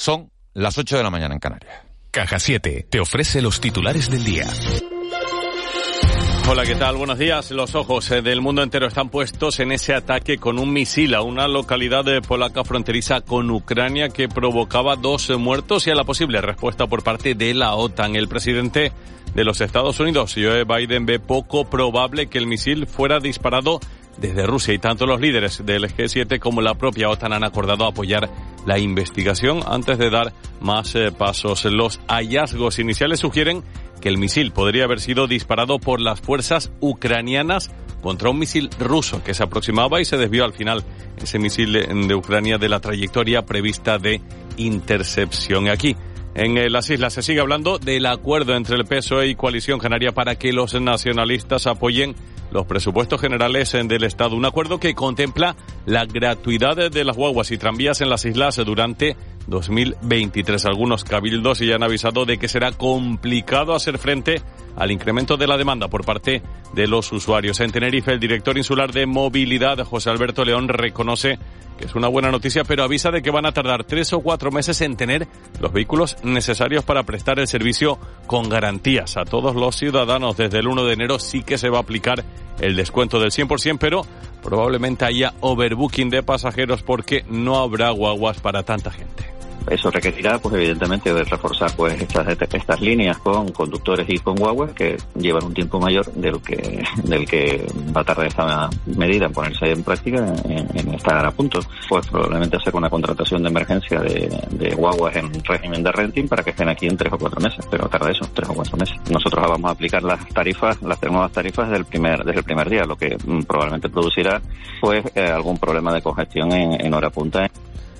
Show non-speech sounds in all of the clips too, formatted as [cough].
Son las 8 de la mañana en Canarias. Caja 7 te ofrece los titulares del día. Hola, ¿qué tal? Buenos días. Los ojos eh, del mundo entero están puestos en ese ataque con un misil a una localidad de polaca fronteriza con Ucrania que provocaba dos muertos y a la posible respuesta por parte de la OTAN. El presidente de los Estados Unidos, Joe Biden, ve poco probable que el misil fuera disparado desde Rusia y tanto los líderes del G7 como la propia OTAN han acordado apoyar la investigación antes de dar más eh, pasos. Los hallazgos iniciales sugieren que el misil podría haber sido disparado por las fuerzas ucranianas contra un misil ruso que se aproximaba y se desvió al final ese misil de Ucrania de la trayectoria prevista de intercepción. Aquí en eh, las islas se sigue hablando del acuerdo entre el PSOE y Coalición Canaria para que los nacionalistas apoyen los presupuestos generales del Estado. Un acuerdo que contempla la gratuidad de las guaguas y tranvías en las islas durante 2023. Algunos cabildos ya han avisado de que será complicado hacer frente al incremento de la demanda por parte de los usuarios. En Tenerife, el director insular de movilidad, José Alberto León, reconoce que es una buena noticia, pero avisa de que van a tardar tres o cuatro meses en tener los vehículos necesarios para prestar el servicio con garantías a todos los ciudadanos. Desde el 1 de enero sí que se va a aplicar el descuento del 100%, pero probablemente haya overbooking de pasajeros porque no habrá guaguas para tanta gente. Eso requerirá, pues evidentemente, de reforzar pues estas, estas líneas con conductores y con guaguas que llevan un tiempo mayor del que del que va a tardar esta medida en ponerse en práctica, en, estar a punto. Pues probablemente hacer una contratación de emergencia de, guaguas en régimen de renting para que estén aquí en tres o cuatro meses, pero tarda eso, tres o cuatro meses. Nosotros vamos a aplicar las tarifas, las nuevas tarifas del primer, desde el primer día, lo que mm, probablemente producirá pues eh, algún problema de congestión en, en hora punta.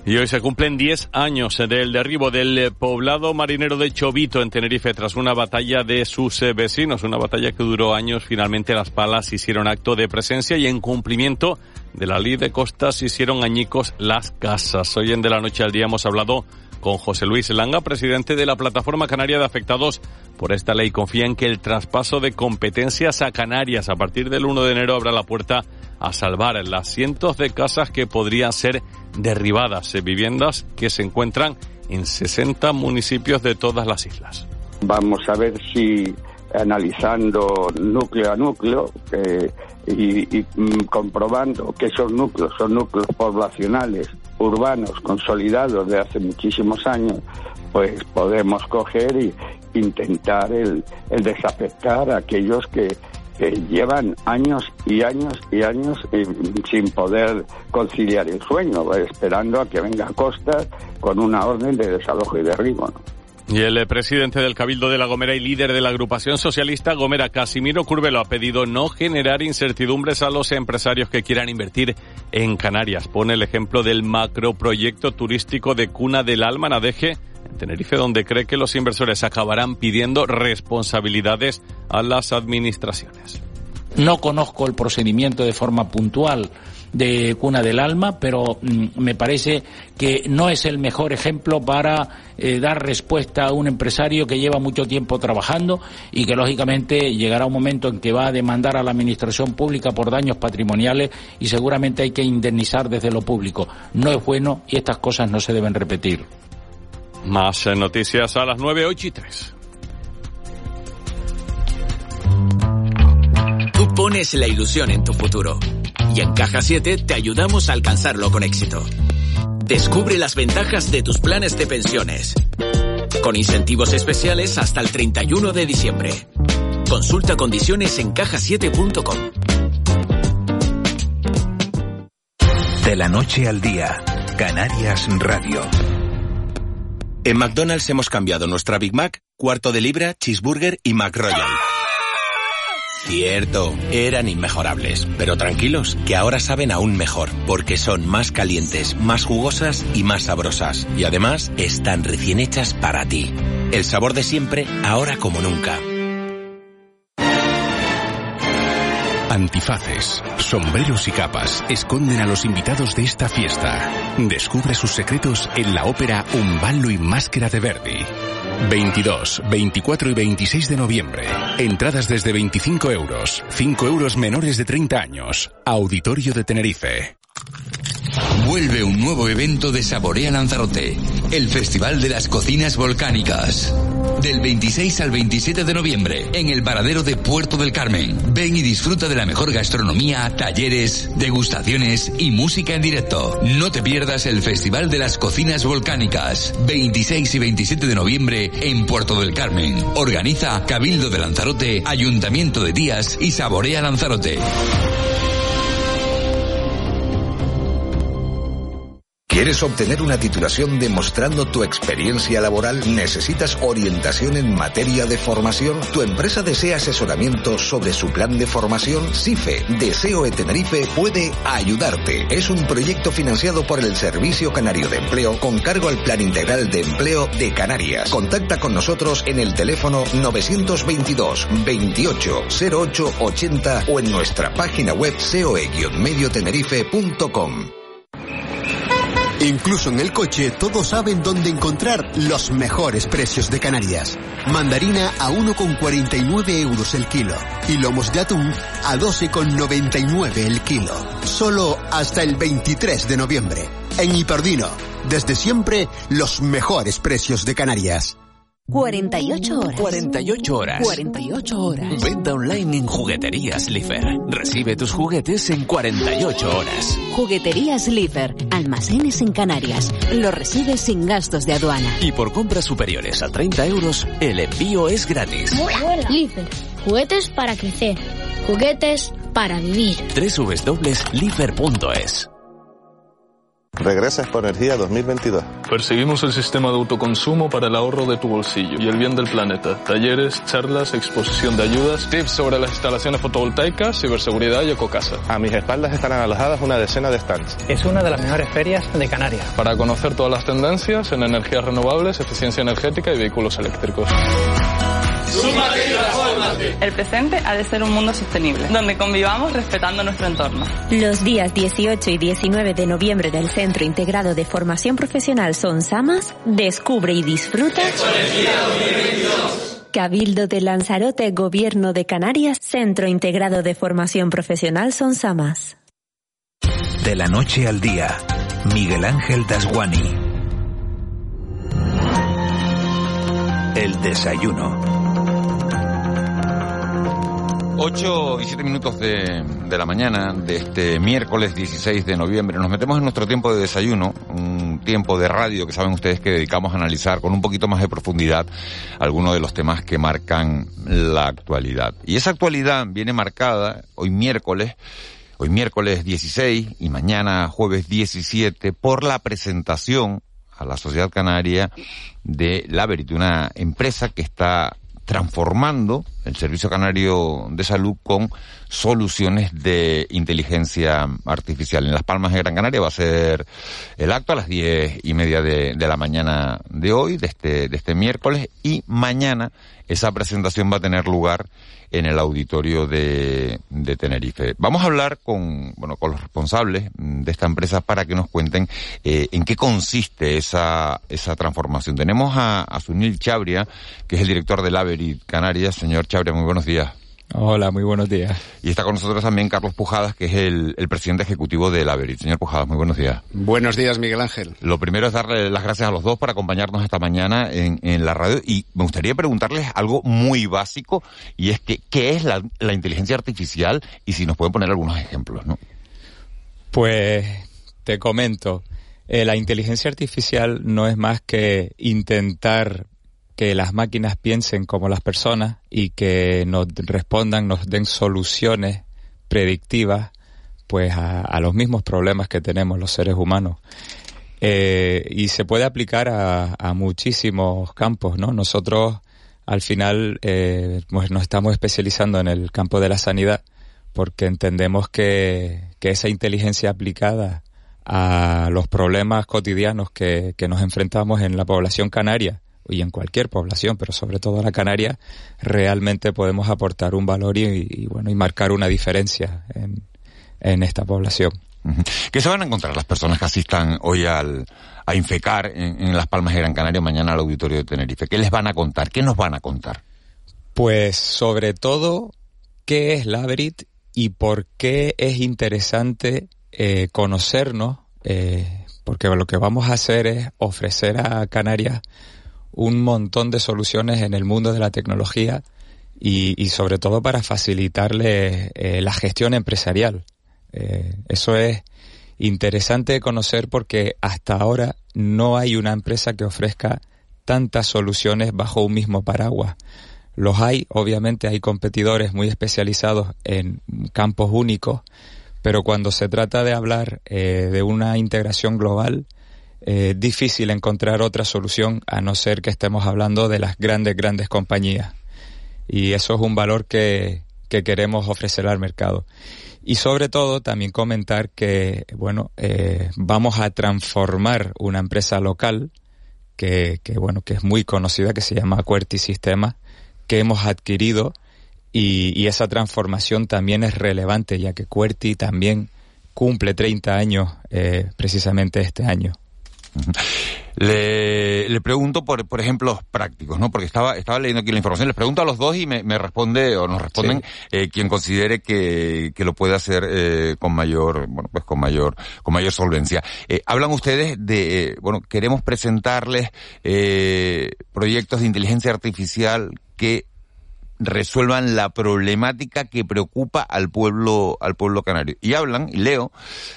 Y hoy se cumplen 10 años del derribo del poblado marinero de Chovito en Tenerife tras una batalla de sus eh, vecinos, una batalla que duró años. Finalmente las palas hicieron acto de presencia y en cumplimiento de la ley de costas hicieron añicos las casas. Hoy en De la Noche al Día hemos hablado con José Luis Langa, presidente de la Plataforma Canaria de Afectados por esta ley. Confía en que el traspaso de competencias a Canarias a partir del 1 de enero abra la puerta a salvar las cientos de casas que podrían ser derribadas, eh, viviendas que se encuentran en 60 municipios de todas las islas. Vamos a ver si analizando núcleo a núcleo eh, y, y mm, comprobando que esos núcleos son núcleos poblacionales urbanos consolidados de hace muchísimos años, pues podemos coger y intentar el, el desafectar a aquellos que llevan años y años y años eh, sin poder conciliar el sueño, esperando a que venga Costa con una orden de desalojo y derribo. Y el presidente del Cabildo de La Gomera y líder de la agrupación socialista Gomera, Casimiro Curvelo, ha pedido no generar incertidumbres a los empresarios que quieran invertir en Canarias. Pone el ejemplo del macroproyecto turístico de Cuna del Alma, Nadeje, en Tenerife, donde cree que los inversores acabarán pidiendo responsabilidades a las administraciones. No conozco el procedimiento de forma puntual de Cuna del Alma, pero mm, me parece que no es el mejor ejemplo para eh, dar respuesta a un empresario que lleva mucho tiempo trabajando y que lógicamente llegará un momento en que va a demandar a la administración pública por daños patrimoniales y seguramente hay que indemnizar desde lo público. No es bueno y estas cosas no se deben repetir. Más eh, noticias a las 9, 8 y 3. Tú pones la ilusión en tu futuro y en Caja 7 te ayudamos a alcanzarlo con éxito. Descubre las ventajas de tus planes de pensiones. Con incentivos especiales hasta el 31 de diciembre. Consulta condiciones en cajasiete.com. De la noche al día, Canarias Radio. En McDonald's hemos cambiado nuestra Big Mac, cuarto de libra, cheeseburger y McRoyal Cierto, eran inmejorables, pero tranquilos, que ahora saben aún mejor, porque son más calientes, más jugosas y más sabrosas. Y además, están recién hechas para ti. El sabor de siempre, ahora como nunca. Antifaces, sombreros y capas esconden a los invitados de esta fiesta. Descubre sus secretos en la ópera Un ballo y máscara de Verdi. 22, 24 y 26 de noviembre. Entradas desde 25 euros. 5 euros menores de 30 años. Auditorio de Tenerife. Vuelve un nuevo evento de Saborea Lanzarote, el Festival de las Cocinas Volcánicas. Del 26 al 27 de noviembre, en el paradero de Puerto del Carmen. Ven y disfruta de la mejor gastronomía, talleres, degustaciones y música en directo. No te pierdas el Festival de las Cocinas Volcánicas. 26 y 27 de noviembre en Puerto del Carmen. Organiza Cabildo de Lanzarote, Ayuntamiento de Díaz y Saborea Lanzarote. ¿Quieres obtener una titulación demostrando tu experiencia laboral? ¿Necesitas orientación en materia de formación? ¿Tu empresa desea asesoramiento sobre su plan de formación? CIFE, Deseo de Tenerife, puede ayudarte. Es un proyecto financiado por el Servicio Canario de Empleo con cargo al Plan Integral de Empleo de Canarias. Contacta con nosotros en el teléfono 922 28 08 80 o en nuestra página web seoe-mediotenerife.com. Incluso en el coche todos saben dónde encontrar los mejores precios de Canarias. Mandarina a 1,49 euros el kilo y lomos de atún a 12,99 el kilo. Solo hasta el 23 de noviembre. En Hiperdino, desde siempre, los mejores precios de Canarias. 48 horas. 48 horas. 48 horas. Venta online en Jugueterías Lifer. Recibe tus juguetes en 48 horas. Jugueterías Lifer. Almacenes en Canarias. Lo recibes sin gastos de aduana. Y por compras superiores a 30 euros, el envío es gratis. Lifer. Juguetes para crecer. Juguetes para vivir. www.lifer.es Regresa Expo Energía 2022. Perseguimos el sistema de autoconsumo para el ahorro de tu bolsillo y el bien del planeta. Talleres, charlas, exposición de ayudas, tips sobre las instalaciones fotovoltaicas, ciberseguridad y ecocasa. A mis espaldas estarán alojadas una decena de stands. Es una de las mejores ferias de Canarias. Para conocer todas las tendencias en energías renovables, eficiencia energética y vehículos eléctricos. El presente ha de ser un mundo sostenible, donde convivamos respetando nuestro entorno. Los días 18 y 19 de noviembre del Centro Integrado de Formación Profesional Son Samas, descubre y disfruta. Cabildo de Lanzarote, Gobierno de Canarias, Centro Integrado de Formación Profesional Son Samas. De la noche al día, Miguel Ángel Dasguani. El desayuno. 8 y 7 minutos de, de, la mañana de este miércoles 16 de noviembre. Nos metemos en nuestro tiempo de desayuno, un tiempo de radio que saben ustedes que dedicamos a analizar con un poquito más de profundidad algunos de los temas que marcan la actualidad. Y esa actualidad viene marcada hoy miércoles, hoy miércoles 16 y mañana jueves 17 por la presentación a la sociedad canaria de Laverit, una empresa que está transformando el Servicio Canario de Salud con soluciones de inteligencia artificial. En Las Palmas de Gran Canaria va a ser el acto a las diez y media de, de la mañana de hoy, de este, de este miércoles, y mañana esa presentación va a tener lugar en el auditorio de, de, Tenerife. Vamos a hablar con, bueno, con los responsables de esta empresa para que nos cuenten eh, en qué consiste esa, esa transformación. Tenemos a, a Sunil Chabria, que es el director de Laverit Canarias. Señor Chabria, muy buenos días. Hola, muy buenos días. Y está con nosotros también Carlos Pujadas, que es el, el presidente ejecutivo de Laverit. Señor Pujadas, muy buenos días. Buenos días, Miguel Ángel. Lo primero es darle las gracias a los dos por acompañarnos esta mañana en, en la radio y me gustaría preguntarles algo muy básico y es que, ¿qué es la, la inteligencia artificial? Y si nos pueden poner algunos ejemplos, ¿no? Pues te comento, eh, la inteligencia artificial no es más que intentar que las máquinas piensen como las personas y que nos respondan, nos den soluciones predictivas pues a, los mismos problemas que tenemos los seres humanos. Eh, y se puede aplicar a, a, muchísimos campos, ¿no? Nosotros al final eh, pues nos estamos especializando en el campo de la sanidad porque entendemos que, que esa inteligencia aplicada a los problemas cotidianos que, que nos enfrentamos en la población canaria y en cualquier población, pero sobre todo en la Canaria, realmente podemos aportar un valor y, y bueno y marcar una diferencia en, en esta población. ¿Qué se van a encontrar las personas que asistan hoy al, a Infecar en, en Las Palmas de Gran Canaria, mañana al Auditorio de Tenerife? ¿Qué les van a contar? ¿Qué nos van a contar? Pues sobre todo, ¿qué es la Labrit y por qué es interesante eh, conocernos? Eh, porque lo que vamos a hacer es ofrecer a Canarias un montón de soluciones en el mundo de la tecnología y, sobre todo para facilitarle eh, la gestión empresarial. Eh, eso es interesante conocer porque hasta ahora no hay una empresa que ofrezca tantas soluciones bajo un mismo paraguas. Los hay, obviamente hay competidores muy especializados en campos únicos, pero cuando se trata de hablar eh, de una integración global, eh, difícil encontrar otra solución a no ser que estemos hablando de las grandes, grandes compañías. Y eso es un valor que, que queremos ofrecer al mercado. Y sobre todo también comentar que, bueno, eh, vamos a transformar una empresa local que, que, bueno, que es muy conocida, que se llama Querti Sistemas, que hemos adquirido y, esa transformación también es relevante, ya que Querti también cumple 30 años eh, precisamente este año. Le, le, pregunto por, por ejemplos prácticos, ¿no? Porque estaba, estaba leyendo aquí la información. Les pregunto a los dos y me, me responde o nos responden sí. eh, quien considere que, que lo puede hacer eh, con mayor, bueno, pues con mayor, con mayor solvencia. Eh, hablan ustedes de, eh, bueno, queremos presentarles eh, proyectos de inteligencia artificial que resuelvan la problemática que preocupa al pueblo al pueblo canario. Y hablan y leo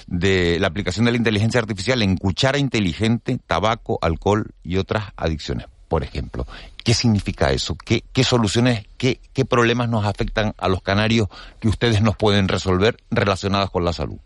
de la aplicación de la inteligencia artificial en cuchara inteligente tabaco alcohol y otras adicciones. Por ejemplo qué significa eso qué, qué soluciones qué, qué problemas nos afectan a los canarios que ustedes nos pueden resolver relacionados con la salud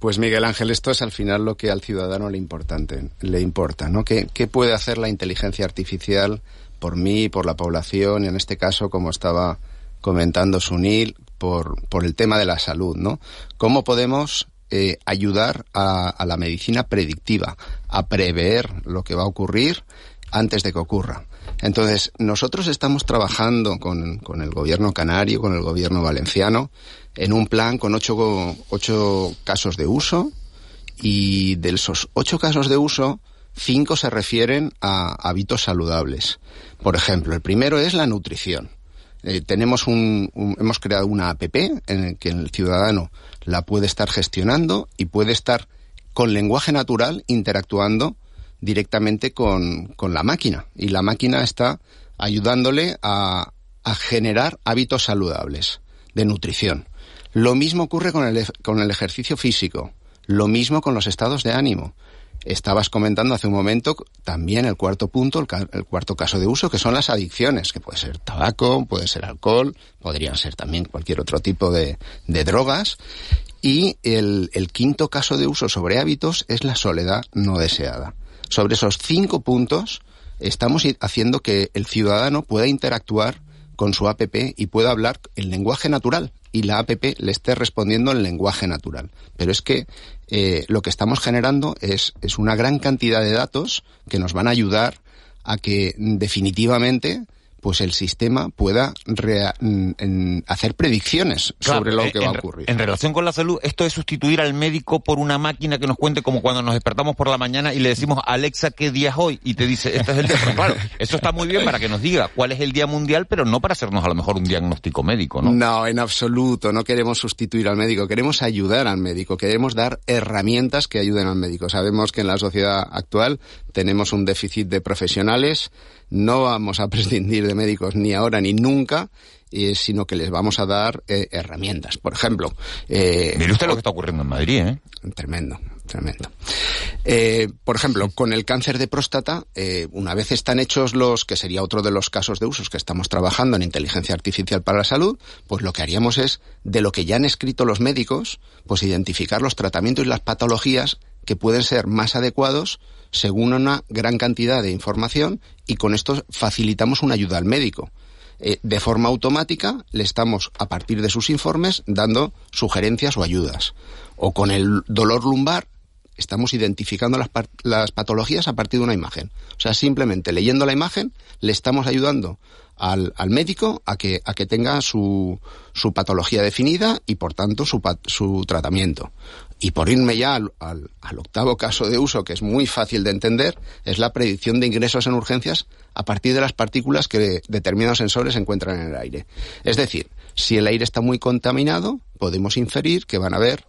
pues Miguel Ángel, esto es al final lo que al ciudadano le, importante, le importa, ¿no? ¿Qué, ¿Qué puede hacer la inteligencia artificial por mí, por la población, y en este caso, como estaba comentando Sunil, por, por el tema de la salud, ¿no? ¿Cómo podemos eh, ayudar a, a, la medicina predictiva, a prever lo que va a ocurrir antes de que ocurra? Entonces, nosotros estamos trabajando con, con el gobierno canario, con el gobierno valenciano, en un plan con ocho, ocho casos de uso, y de esos ocho casos de uso, cinco se refieren a hábitos saludables. Por ejemplo, el primero es la nutrición. Eh, tenemos un, hemos creado una app en el que el ciudadano la puede estar gestionando y puede estar con lenguaje natural interactuando directamente con, con la máquina. Y la máquina está ayudándole a, a generar hábitos saludables de nutrición. Lo mismo ocurre con el, con el ejercicio físico. Lo mismo con los estados de ánimo. Estabas comentando hace un momento también el cuarto punto, el, el, cuarto caso de uso, que son las adicciones, que puede ser tabaco, puede ser alcohol, podrían ser también cualquier otro tipo de, drogas. Y el, el quinto caso de uso sobre hábitos es la soledad no deseada. Sobre esos cinco puntos estamos haciendo que el ciudadano pueda interactuar con su APP y pueda hablar el lenguaje natural y la APP le esté respondiendo en lenguaje natural. Pero es que eh, lo que estamos generando es, es una gran cantidad de datos que nos van a ayudar a que definitivamente pues el sistema pueda rea, en, hacer predicciones claro, sobre lo que en, va a ocurrir. En relación con la salud, esto es sustituir al médico por una máquina que nos cuente como cuando nos despertamos por la mañana y le decimos, Alexa, ¿qué día es hoy? Y te dice, este es el día. Pero claro, eso está muy bien para que nos diga cuál es el día mundial, pero no para hacernos a lo mejor un diagnóstico médico, ¿no? No, en absoluto. No queremos sustituir al médico. Queremos ayudar al médico. Queremos dar herramientas que ayuden al médico. Sabemos que en la sociedad actual tenemos un déficit de profesionales no vamos a prescindir de médicos ni ahora ni nunca, eh, sino que les vamos a dar eh, herramientas. Por ejemplo... Eh, Mire usted lo que está ocurriendo en Madrid, ¿eh? Tremendo, tremendo. Eh, por ejemplo, con el cáncer de próstata, eh, una vez están hechos los, que sería otro de los casos de usos que estamos trabajando en inteligencia artificial para la salud, pues lo que haríamos es, de lo que ya han escrito los médicos, pues identificar los tratamientos y las patologías que pueden ser más adecuados según una gran cantidad de información y con esto facilitamos una ayuda al médico. Eh, de forma automática le estamos, a partir de sus informes, dando sugerencias o ayudas. O con el dolor lumbar, estamos identificando las, patologías a partir de una imagen. O sea, simplemente leyendo la imagen le estamos ayudando al, médico a que, a que tenga su, su, patología definida y, por tanto, su tratamiento. Y por irme ya al, al, octavo caso de uso, que es muy fácil de entender, es la predicción de ingresos en urgencias a partir de las partículas que determinados sensores encuentran en el aire. Es decir, si el aire está muy contaminado, podemos inferir que van a haber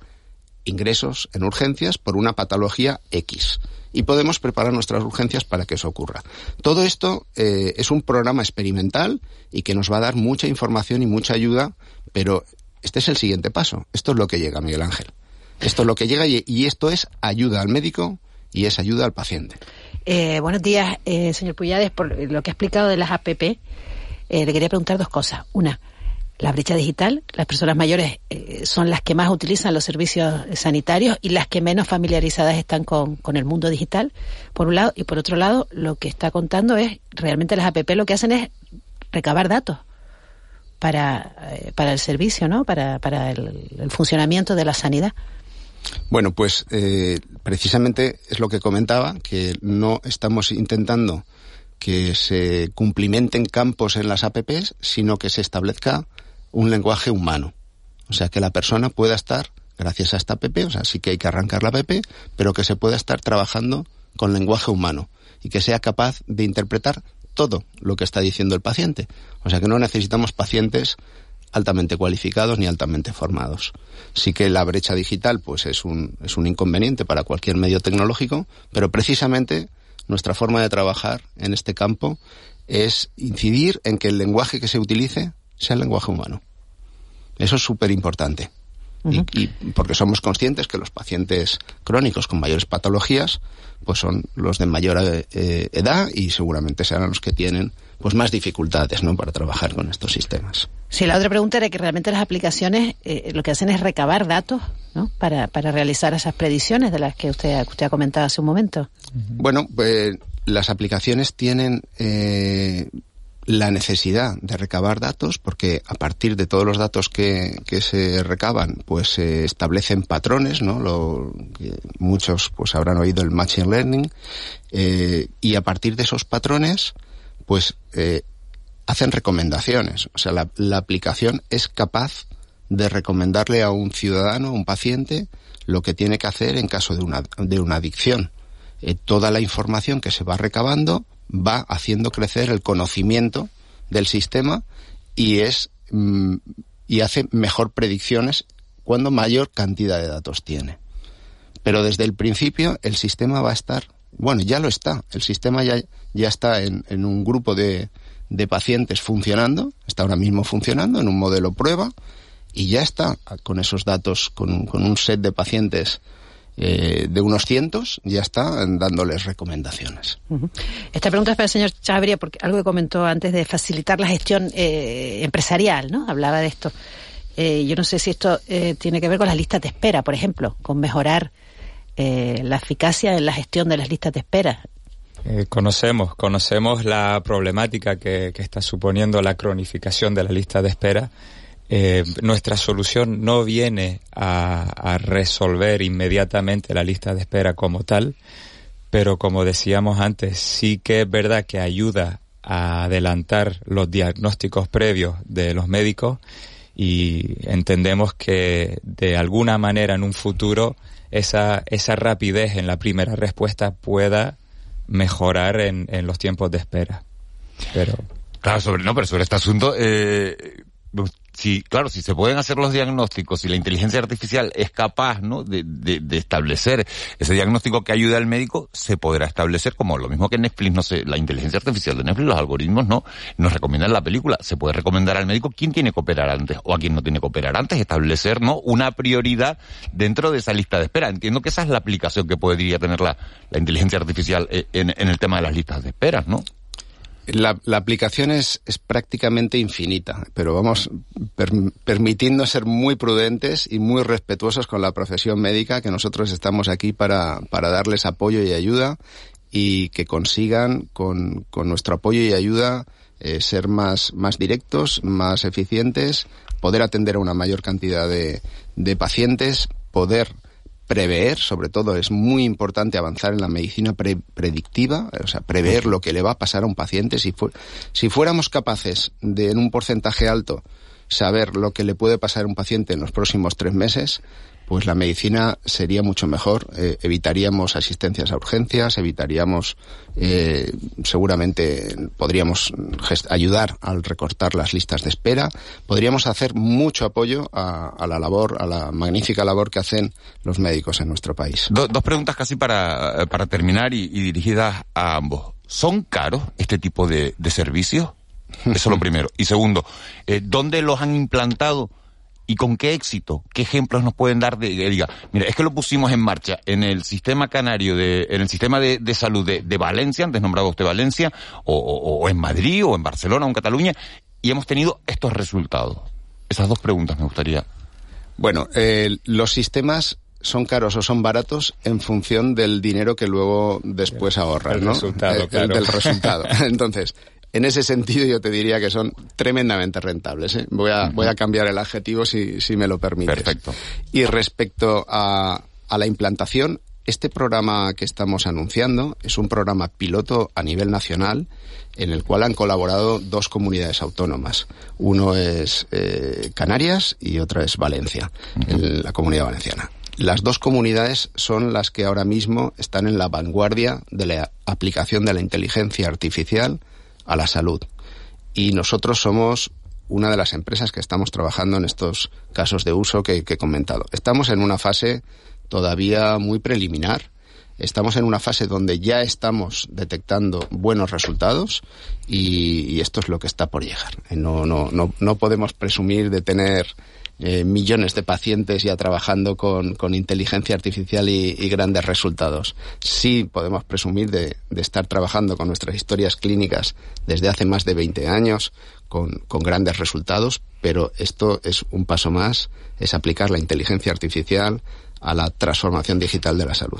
ingresos en urgencias por una patología X y podemos preparar nuestras urgencias para que eso ocurra. Todo esto eh, es un programa experimental y que nos va a dar mucha información y mucha ayuda, pero este es el siguiente paso. Esto es lo que llega, Miguel Ángel. Esto es lo que llega y, esto es ayuda al médico y es ayuda al paciente. Eh, buenos días, eh, señor Puyades, por lo que ha explicado de las APP. Eh, le quería preguntar dos cosas. Una, la brecha digital. Las personas mayores eh, son las que más utilizan los servicios sanitarios y las que menos familiarizadas están con, con, el mundo digital, por un lado. Y por otro lado, lo que está contando es, realmente las APP lo que hacen es recabar datos para, eh, para el servicio, ¿no? Para, para el funcionamiento de la sanidad. Bueno, pues eh, precisamente es lo que comentaba, que no estamos intentando que se cumplimenten campos en las APPs, sino que se establezca un lenguaje humano. O sea, que la persona pueda estar, gracias a esta app, o sea, sí que hay que arrancar la app, pero que se pueda estar trabajando con lenguaje humano y que sea capaz de interpretar todo lo que está diciendo el paciente. O sea, que no necesitamos pacientes altamente cualificados ni altamente formados. Sí que la brecha digital pues es un, es un inconveniente para cualquier medio tecnológico, pero precisamente nuestra forma de trabajar en este campo es incidir en que el lenguaje que se utilice sea el lenguaje humano. Eso es súper importante. Uh -huh. y, y, porque somos conscientes que los pacientes crónicos con mayores patologías pues son los de mayor eh, edad y seguramente serán los que tienen pues más dificultades ¿no? para trabajar con estos sistemas. Sí, la otra pregunta era que realmente las aplicaciones eh, lo que hacen es recabar datos ¿no? para, para realizar esas predicciones de las que usted, usted ha comentado hace un momento. Uh -huh. Bueno, pues las aplicaciones tienen eh, la necesidad de recabar datos, porque a partir de todos los datos que, que se recaban, pues se establecen patrones, ¿no? Lo, muchos pues habrán oído el machine learning, eh, y a partir de esos patrones, pues eh, hacen recomendaciones. O sea, la, la aplicación es capaz de recomendarle a un ciudadano, a un paciente, lo que tiene que hacer en caso de una, de una adicción. Eh, toda la información que se va recabando va haciendo crecer el conocimiento del sistema y es mm, y hace mejor predicciones cuando mayor cantidad de datos tiene. Pero desde el principio el sistema va a estar, bueno, ya lo está, el sistema ya, ya está en, en un grupo de, de pacientes funcionando, está ahora mismo funcionando en un modelo prueba y ya está con esos datos, con con un set de pacientes eh, de unos cientos, ya está dándoles recomendaciones. Uh -huh. Esta pregunta es para el señor Chabria, porque algo que comentó antes de facilitar la gestión eh, empresarial, ¿no? Hablaba de esto. Eh, yo no sé si esto eh, tiene que ver con las listas de espera, por ejemplo, con mejorar eh, la eficacia en la gestión de las listas de espera. Eh, conocemos, conocemos la problemática que, que está suponiendo la cronificación de la lista de espera eh, nuestra solución no viene a, resolver inmediatamente la lista de espera como tal, pero como decíamos antes, sí que es verdad que ayuda a adelantar los diagnósticos previos de los médicos y entendemos que de alguna manera en un futuro esa, esa rapidez en la primera respuesta pueda mejorar en, en los tiempos de espera. Pero... Claro, sobre, no, pero sobre este asunto, eh, si, claro, si se pueden hacer los diagnósticos, si la inteligencia artificial es capaz, ¿no? De, de, de, establecer ese diagnóstico que ayude al médico, se podrá establecer como lo mismo que Netflix, no sé, la inteligencia artificial de Netflix, los algoritmos, ¿no? Nos recomiendan la película. Se puede recomendar al médico quién tiene que operar antes o a quién no tiene que operar antes, establecer, ¿no? Una prioridad dentro de esa lista de espera. Entiendo que esa es la aplicación que podría tener la, la inteligencia artificial en, en el tema de las listas de espera, ¿no? La, la, aplicación es, es, prácticamente infinita, pero vamos per, permitiendo ser muy prudentes y muy respetuosos con la profesión médica, que nosotros estamos aquí para, para darles apoyo y ayuda y que consigan con, con nuestro apoyo y ayuda eh, ser más, más directos, más eficientes, poder atender a una mayor cantidad de, de pacientes, poder prever, sobre todo es muy importante avanzar en la medicina predictiva, o sea, prever lo que le va a pasar a un paciente. Si, si fuéramos capaces de, en un porcentaje alto, saber lo que le puede pasar a un paciente en los próximos tres meses, pues la medicina sería mucho mejor. Eh, evitaríamos asistencias a urgencias, evitaríamos, eh, seguramente podríamos ayudar al recortar las listas de espera, podríamos hacer mucho apoyo a, la labor, a la magnífica labor que hacen los médicos en nuestro país. dos preguntas casi para, para terminar y, dirigidas a ambos. ¿Son caros este tipo de, servicios? [laughs] Eso es lo primero. Y segundo, eh, ¿dónde los han implantado? Y con qué éxito, qué ejemplos nos pueden dar de, diga, mira, es que lo pusimos en marcha en el sistema canario de, en el sistema de, salud de, Valencia, antes nombrado usted Valencia, o, en Madrid, o en Barcelona, o en Cataluña, y hemos tenido estos resultados. Esas dos preguntas me gustaría. Bueno, eh, los sistemas son caros o son baratos en función del dinero que luego después ahorras, ¿no? Resultado, eh, del resultado. [laughs] Entonces, en ese sentido yo te diría que son tremendamente rentables. ¿eh? Voy, a, voy a cambiar el adjetivo si, si me lo permites. Perfecto. Y respecto a, a la implantación, este programa que estamos anunciando es un programa piloto a nivel nacional en el cual han colaborado dos comunidades autónomas. Uno es eh, Canarias y otra es Valencia, en la comunidad valenciana. Las dos comunidades son las que ahora mismo están en la vanguardia de la aplicación de la inteligencia artificial a la salud. Y nosotros somos una de las empresas que estamos trabajando en estos casos de uso que, he comentado. Estamos en una fase todavía muy preliminar. Estamos en una fase donde ya estamos detectando buenos resultados y, esto es lo que está por llegar. No, no, no, no podemos presumir de tener eh, millones de pacientes ya trabajando con, con inteligencia artificial y, grandes resultados. Sí podemos presumir de, de, estar trabajando con nuestras historias clínicas desde hace más de 20 años con, con grandes resultados, pero esto es un paso más, es aplicar la inteligencia artificial a la transformación digital de la salud.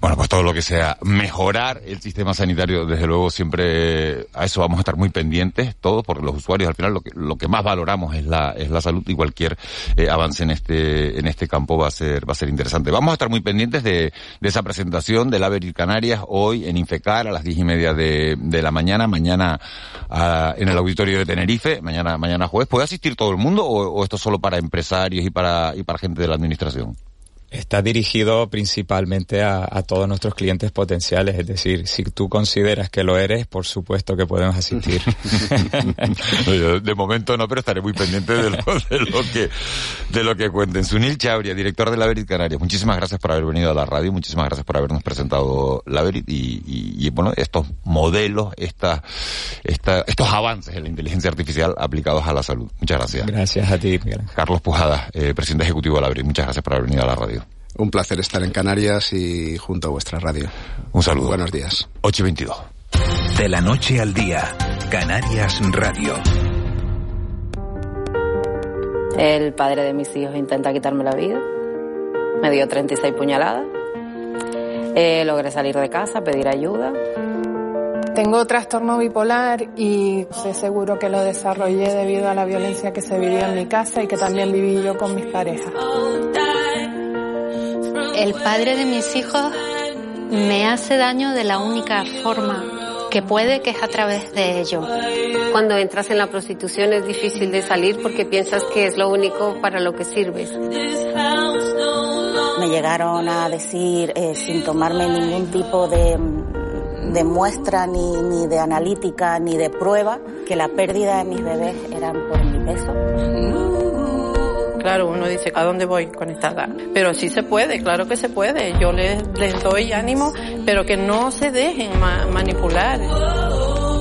Bueno, pues todo lo que sea mejorar el sistema sanitario, desde luego siempre a eso vamos a estar muy pendientes, todos, porque los usuarios al final lo que, lo que más valoramos es la, es la salud y cualquier eh, avance en este, en este campo va a ser, va a ser interesante. Vamos a estar muy pendientes de, de esa presentación del Averil Canarias hoy en Infecar a las diez y media de, de la mañana, mañana en el auditorio de Tenerife, mañana, mañana jueves. ¿Puede asistir todo el mundo o, o esto solo para empresarios y para, y para gente de la administración? Está dirigido principalmente a, todos nuestros clientes potenciales, es decir, si tú consideras que lo eres, por supuesto que podemos asistir. [laughs] de momento no, pero estaré muy pendiente de lo, que de lo que cuenten. Sunil Chabria, director de La Verit Canarias, muchísimas gracias por haber venido a la radio, muchísimas gracias por habernos presentado La Verit y, bueno, estos modelos, esta, esta, estos avances en la inteligencia artificial aplicados a la salud. Muchas gracias. Gracias a ti, Miguel. Carlos Pujada, eh, presidente ejecutivo de La Verit, muchas gracias por haber venido a la radio. Un placer estar en Canarias y junto a vuestra radio. Un saludo. Buenos días. 8 y 22. De la noche al día, Canarias Radio. El padre de mis hijos intenta quitarme la vida. Me dio 36 puñaladas. Eh, logré salir de casa, pedir ayuda. Tengo trastorno bipolar y sé seguro que lo desarrollé debido a la violencia que se vivió en mi casa y que también viví yo con mis parejas. El padre de mis hijos me hace daño de la única forma que puede, que es a través de ello. Cuando entras en la prostitución es difícil de salir porque piensas que es lo único para lo que sirves. Me llegaron a decir, eh, sin tomarme ningún tipo de, de muestra, ni, ni de analítica, ni de prueba, que la pérdida de mis bebés eran por mi peso. Claro, uno dice, ¿a dónde voy con esta edad? Pero sí se puede, claro que se puede. Yo les, doy ánimo, pero que no se dejen manipular.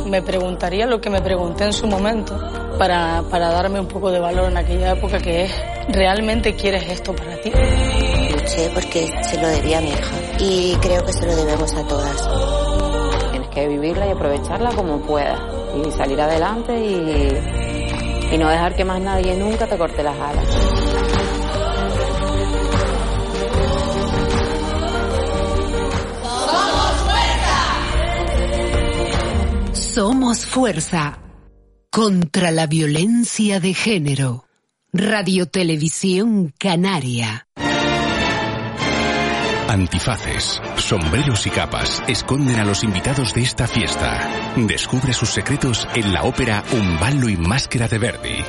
Me preguntaría lo que me pregunté en su momento para, para darme un poco de valor en aquella época, que es, ¿realmente quieres esto para ti? Luché porque se lo debía a mi hija y creo que se lo debemos a todas. Tienes que vivirla y aprovecharla como puedas y salir adelante y y no dejar que más nadie nunca te corte las alas. Somos fuerza contra la violencia de género. Radio Televisión Canaria. Antifaces, sombreros y capas esconden a los invitados de esta fiesta. Descubre sus secretos en la ópera Un ballo y máscara de Verdi.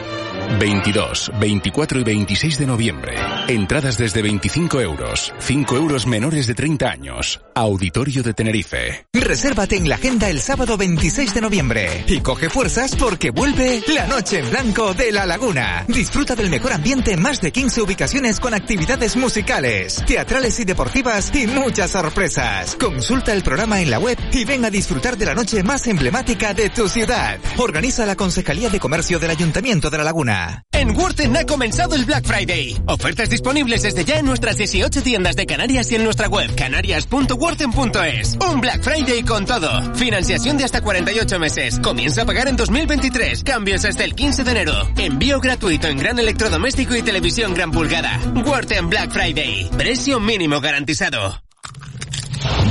22, 24 y 26 de noviembre. Entradas desde 25 euros. 5 euros menores de 30 años. Auditorio de Tenerife. Resérvate en la agenda el sábado 26 de noviembre. Y coge fuerzas porque vuelve la Noche en Blanco de La Laguna. Disfruta del mejor ambiente en más de 15 ubicaciones con actividades musicales, teatrales y deportivas y muchas sorpresas. Consulta el programa en la web y ven a disfrutar de la noche más emblemática de tu ciudad. Organiza la Concejalía de Comercio del Ayuntamiento de La Laguna. En Worten ha comenzado el Black Friday. Ofertas disponibles desde ya en nuestras 18 tiendas de Canarias y en nuestra web canarias.worten.es. Un Black Friday con todo. Financiación de hasta 48 meses. Comienza a pagar en 2023. Cambios hasta el 15 de enero. Envío gratuito en gran electrodoméstico y televisión gran pulgada. Worten Black Friday. Precio mínimo garantizado.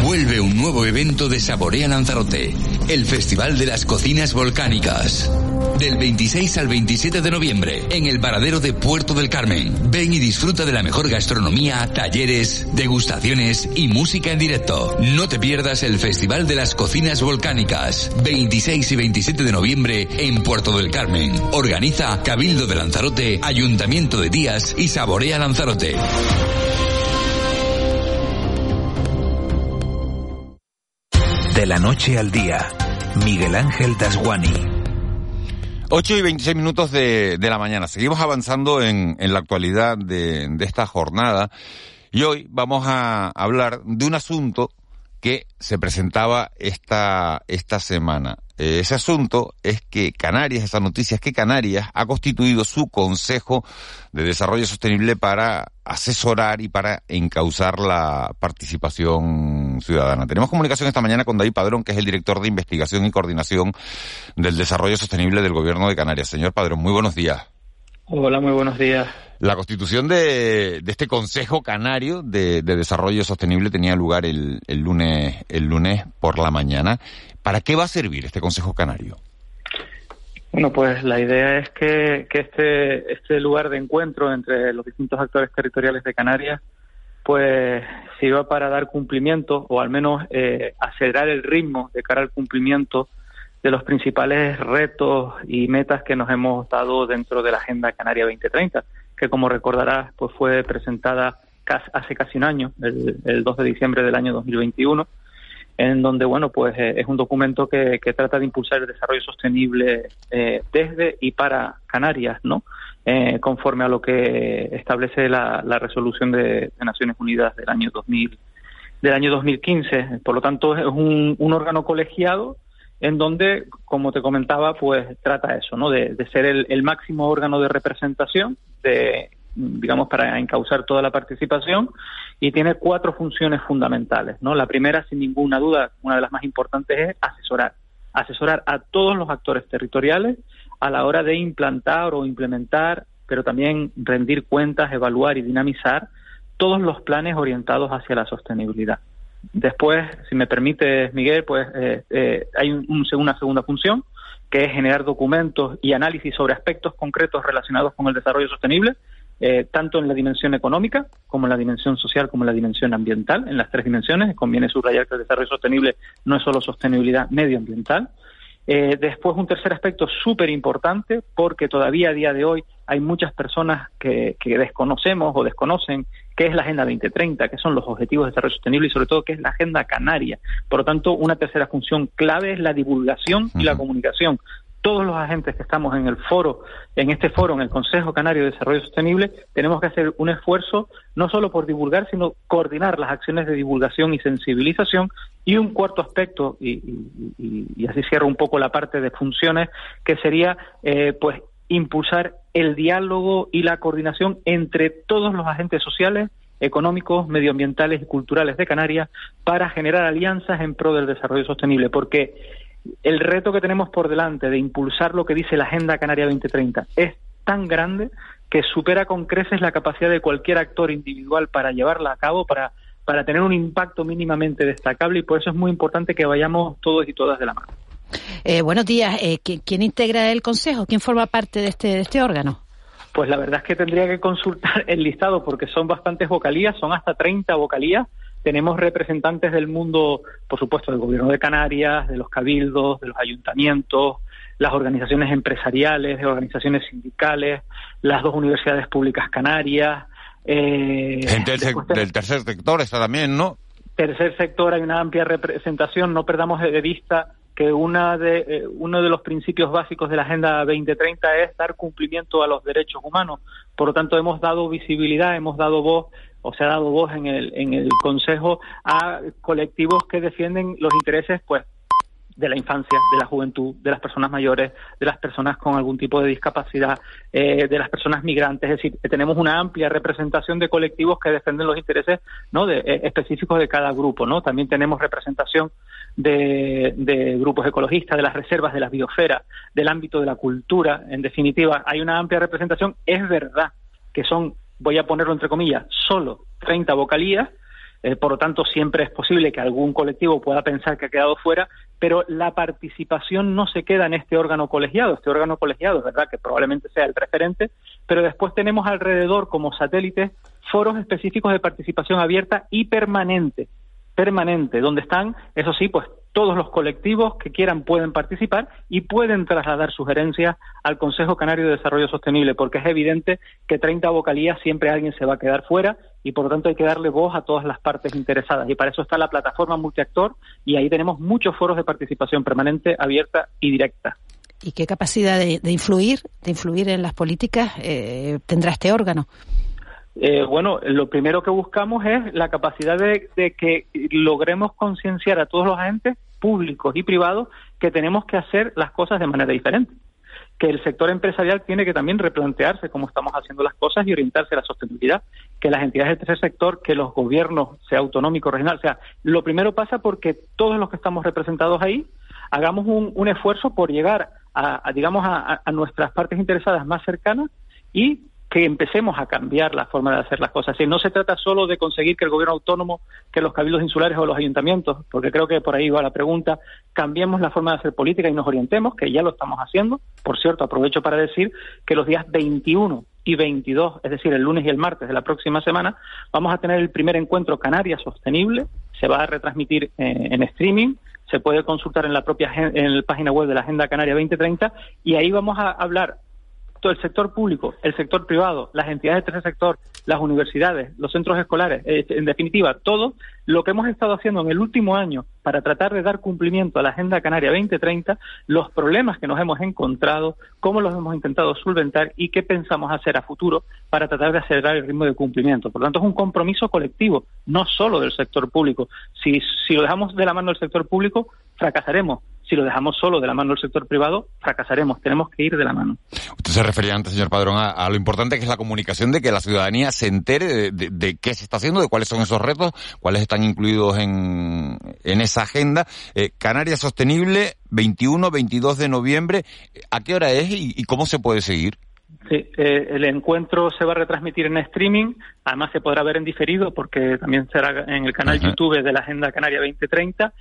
Vuelve un nuevo evento de Saborea Lanzarote, el Festival de las Cocinas Volcánicas. Del 26 al 27 de noviembre, en el paradero de Puerto del Carmen. Ven y disfruta de la mejor gastronomía, talleres, degustaciones y música en directo. No te pierdas el Festival de las Cocinas Volcánicas. 26 y 27 de noviembre en Puerto del Carmen. Organiza Cabildo de Lanzarote, Ayuntamiento de Díaz y Saborea Lanzarote. De la noche al día, Miguel Ángel Dasguani. 8 y 26 minutos de, de la mañana. Seguimos avanzando en, en la actualidad de, de esta jornada y hoy vamos a hablar de un asunto que se presentaba esta, esta semana. Eh, ese asunto es que Canarias, esa noticia es que Canarias ha constituido su Consejo de Desarrollo Sostenible para asesorar y para encauzar la participación ciudadana. Tenemos comunicación esta mañana con David Padrón, que es el director de investigación y coordinación del desarrollo sostenible del Gobierno de Canarias. Señor Padrón, muy buenos días. Hola, muy buenos días. La constitución de, este Consejo Canario de, de, Desarrollo Sostenible tenía lugar el, el, lunes, el lunes por la mañana. ¿Para qué va a servir este Consejo Canario? Bueno, pues la idea es que, que este, este lugar de encuentro entre los distintos actores territoriales de Canarias pues sirva para dar cumplimiento o al menos eh, acelerar el ritmo de cara al cumplimiento de los principales retos y metas que nos hemos dado dentro de la Agenda Canaria 2030, que como recordarás, pues fue presentada hace casi un año, el, el 2 de diciembre del año 2021, en donde, bueno, pues eh, es un documento que, trata de impulsar el desarrollo sostenible eh, desde y para Canarias, ¿no? Eh, conforme a lo que establece la, resolución de, Naciones Unidas del año 2000, del año 2015. Por lo tanto, es un órgano colegiado en donde, como te comentaba, pues trata eso, ¿no? De, ser el, el, máximo órgano de representación, de, digamos, para encauzar toda la participación, y tiene cuatro funciones fundamentales, ¿no? La primera, sin ninguna duda, una de las más importantes es asesorar, asesorar a todos los actores territoriales a la hora de implantar o implementar, pero también rendir cuentas, evaluar y dinamizar todos los planes orientados hacia la sostenibilidad. Después, si me permite, Miguel, pues eh, eh, hay un, un, una segunda función, que es generar documentos y análisis sobre aspectos concretos relacionados con el desarrollo sostenible, eh, tanto en la dimensión económica como en la dimensión social como en la dimensión ambiental, en las tres dimensiones. Conviene subrayar que el desarrollo sostenible no es solo sostenibilidad medioambiental. Eh, después, un tercer aspecto súper importante, porque todavía a día de hoy hay muchas personas que, que, desconocemos o desconocen qué es la Agenda 2030, qué son los Objetivos de Desarrollo Sostenible y sobre todo qué es la Agenda Canaria. Por lo tanto, una tercera función clave es la divulgación y la comunicación todos los agentes que estamos en el foro, en este foro, en el Consejo Canario de Desarrollo Sostenible, tenemos que hacer un esfuerzo no solo por divulgar, sino coordinar las acciones de divulgación y sensibilización. Y un cuarto aspecto, y, y, y así cierro un poco la parte de funciones, que sería eh, pues impulsar el diálogo y la coordinación entre todos los agentes sociales económicos, medioambientales y culturales de Canarias para generar alianzas en pro del desarrollo sostenible, porque el reto que tenemos por delante de impulsar lo que dice la Agenda Canaria 2030 es tan grande que supera con creces la capacidad de cualquier actor individual para llevarla a cabo, para, para tener un impacto mínimamente destacable y por eso es muy importante que vayamos todos y todas de la mano. Eh, buenos días. Eh, ¿Quién integra el Consejo? ¿Quién forma parte de este, de este órgano? Pues la verdad es que tendría que consultar el listado porque son bastantes vocalías, son hasta 30 vocalías. Tenemos representantes del mundo, por supuesto, del Gobierno de Canarias, de los cabildos, de los ayuntamientos, las organizaciones empresariales, de organizaciones sindicales, las dos universidades públicas canarias. Eh, Gente del, tercer sector está también, ¿no? Tercer sector, hay una amplia representación. No perdamos de vista que una de, eh, uno de los principios básicos de la Agenda 2030 es dar cumplimiento a los derechos humanos. Por lo tanto, hemos dado visibilidad, hemos dado voz o se ha dado voz en el, en el Consejo a colectivos que defienden los intereses pues de la infancia, de la juventud, de las personas mayores, de las personas con algún tipo de discapacidad, eh, de las personas migrantes. Es decir, tenemos una amplia representación de colectivos que defienden los intereses ¿no? eh, específicos de cada grupo. ¿no? También tenemos representación de, de, grupos ecologistas, de las reservas, de las biosferas, del ámbito de la cultura. En definitiva, hay una amplia representación. Es verdad que son, voy a ponerlo entre comillas, solo 30 vocalías eh, por lo tanto, siempre es posible que algún colectivo pueda pensar que ha quedado fuera, pero la participación no se queda en este órgano colegiado. Este órgano colegiado es verdad que probablemente sea el referente, pero después tenemos alrededor como satélites foros específicos de participación abierta y permanente permanente, donde están, eso sí, pues todos los colectivos que quieran pueden participar y pueden trasladar sugerencias al Consejo Canario de Desarrollo Sostenible, porque es evidente que 30 vocalías siempre alguien se va a quedar fuera y por lo tanto hay que darle voz a todas las partes interesadas. Y para eso está la plataforma multiactor y ahí tenemos muchos foros de participación permanente, abierta y directa. ¿Y qué capacidad de, influir, de influir en las políticas eh, tendrá este órgano? Eh, bueno, lo primero que buscamos es la capacidad de, que logremos concienciar a todos los agentes públicos y privados que tenemos que hacer las cosas de manera diferente que el sector empresarial tiene que también replantearse cómo estamos haciendo las cosas y orientarse a la sostenibilidad, que las entidades del tercer sector, que los gobiernos, sea autonómico, regional, o sea, lo primero pasa porque todos los que estamos representados ahí hagamos un, esfuerzo por llegar a, digamos, a, nuestras partes interesadas más cercanas y que empecemos a cambiar la forma de hacer las cosas. Y no se trata solo de conseguir que el gobierno autónomo, que los cabildos insulares o los ayuntamientos, porque creo que por ahí va la pregunta, cambiemos la forma de hacer política y nos orientemos, que ya lo estamos haciendo. Por cierto, aprovecho para decir que los días 21 y 22, es decir, el lunes y el martes de la próxima semana, vamos a tener el primer encuentro Canarias Sostenible. Se va a retransmitir eh, en streaming se puede consultar en la propia en la página web de la Agenda Canaria 2030 y ahí vamos a hablar el sector público, el sector privado, las entidades del tercer sector, las universidades, los centros escolares, eh, en definitiva, todo lo que hemos estado haciendo en el último año para tratar de dar cumplimiento a la Agenda Canaria 2030, los problemas que nos hemos encontrado, cómo los hemos intentado solventar y qué pensamos hacer a futuro para tratar de acelerar el ritmo de cumplimiento. Por lo tanto, es un compromiso colectivo, no solo del sector público. Si, si lo dejamos de la mano del sector público, fracasaremos si lo dejamos solo de la mano del sector privado, fracasaremos. Tenemos que ir de la mano. Usted se refería antes, señor Padrón, a, lo importante que es la comunicación, de que la ciudadanía se entere de, qué se está haciendo, de cuáles son esos retos, cuáles están incluidos en, esa agenda. Eh, Canarias Sostenible, 21, 22 de noviembre. ¿A qué hora es y, cómo se puede seguir? Sí, eh, el encuentro se va a retransmitir en streaming, además se podrá ver en diferido porque también será en el canal YouTube de la Agenda Canaria 2030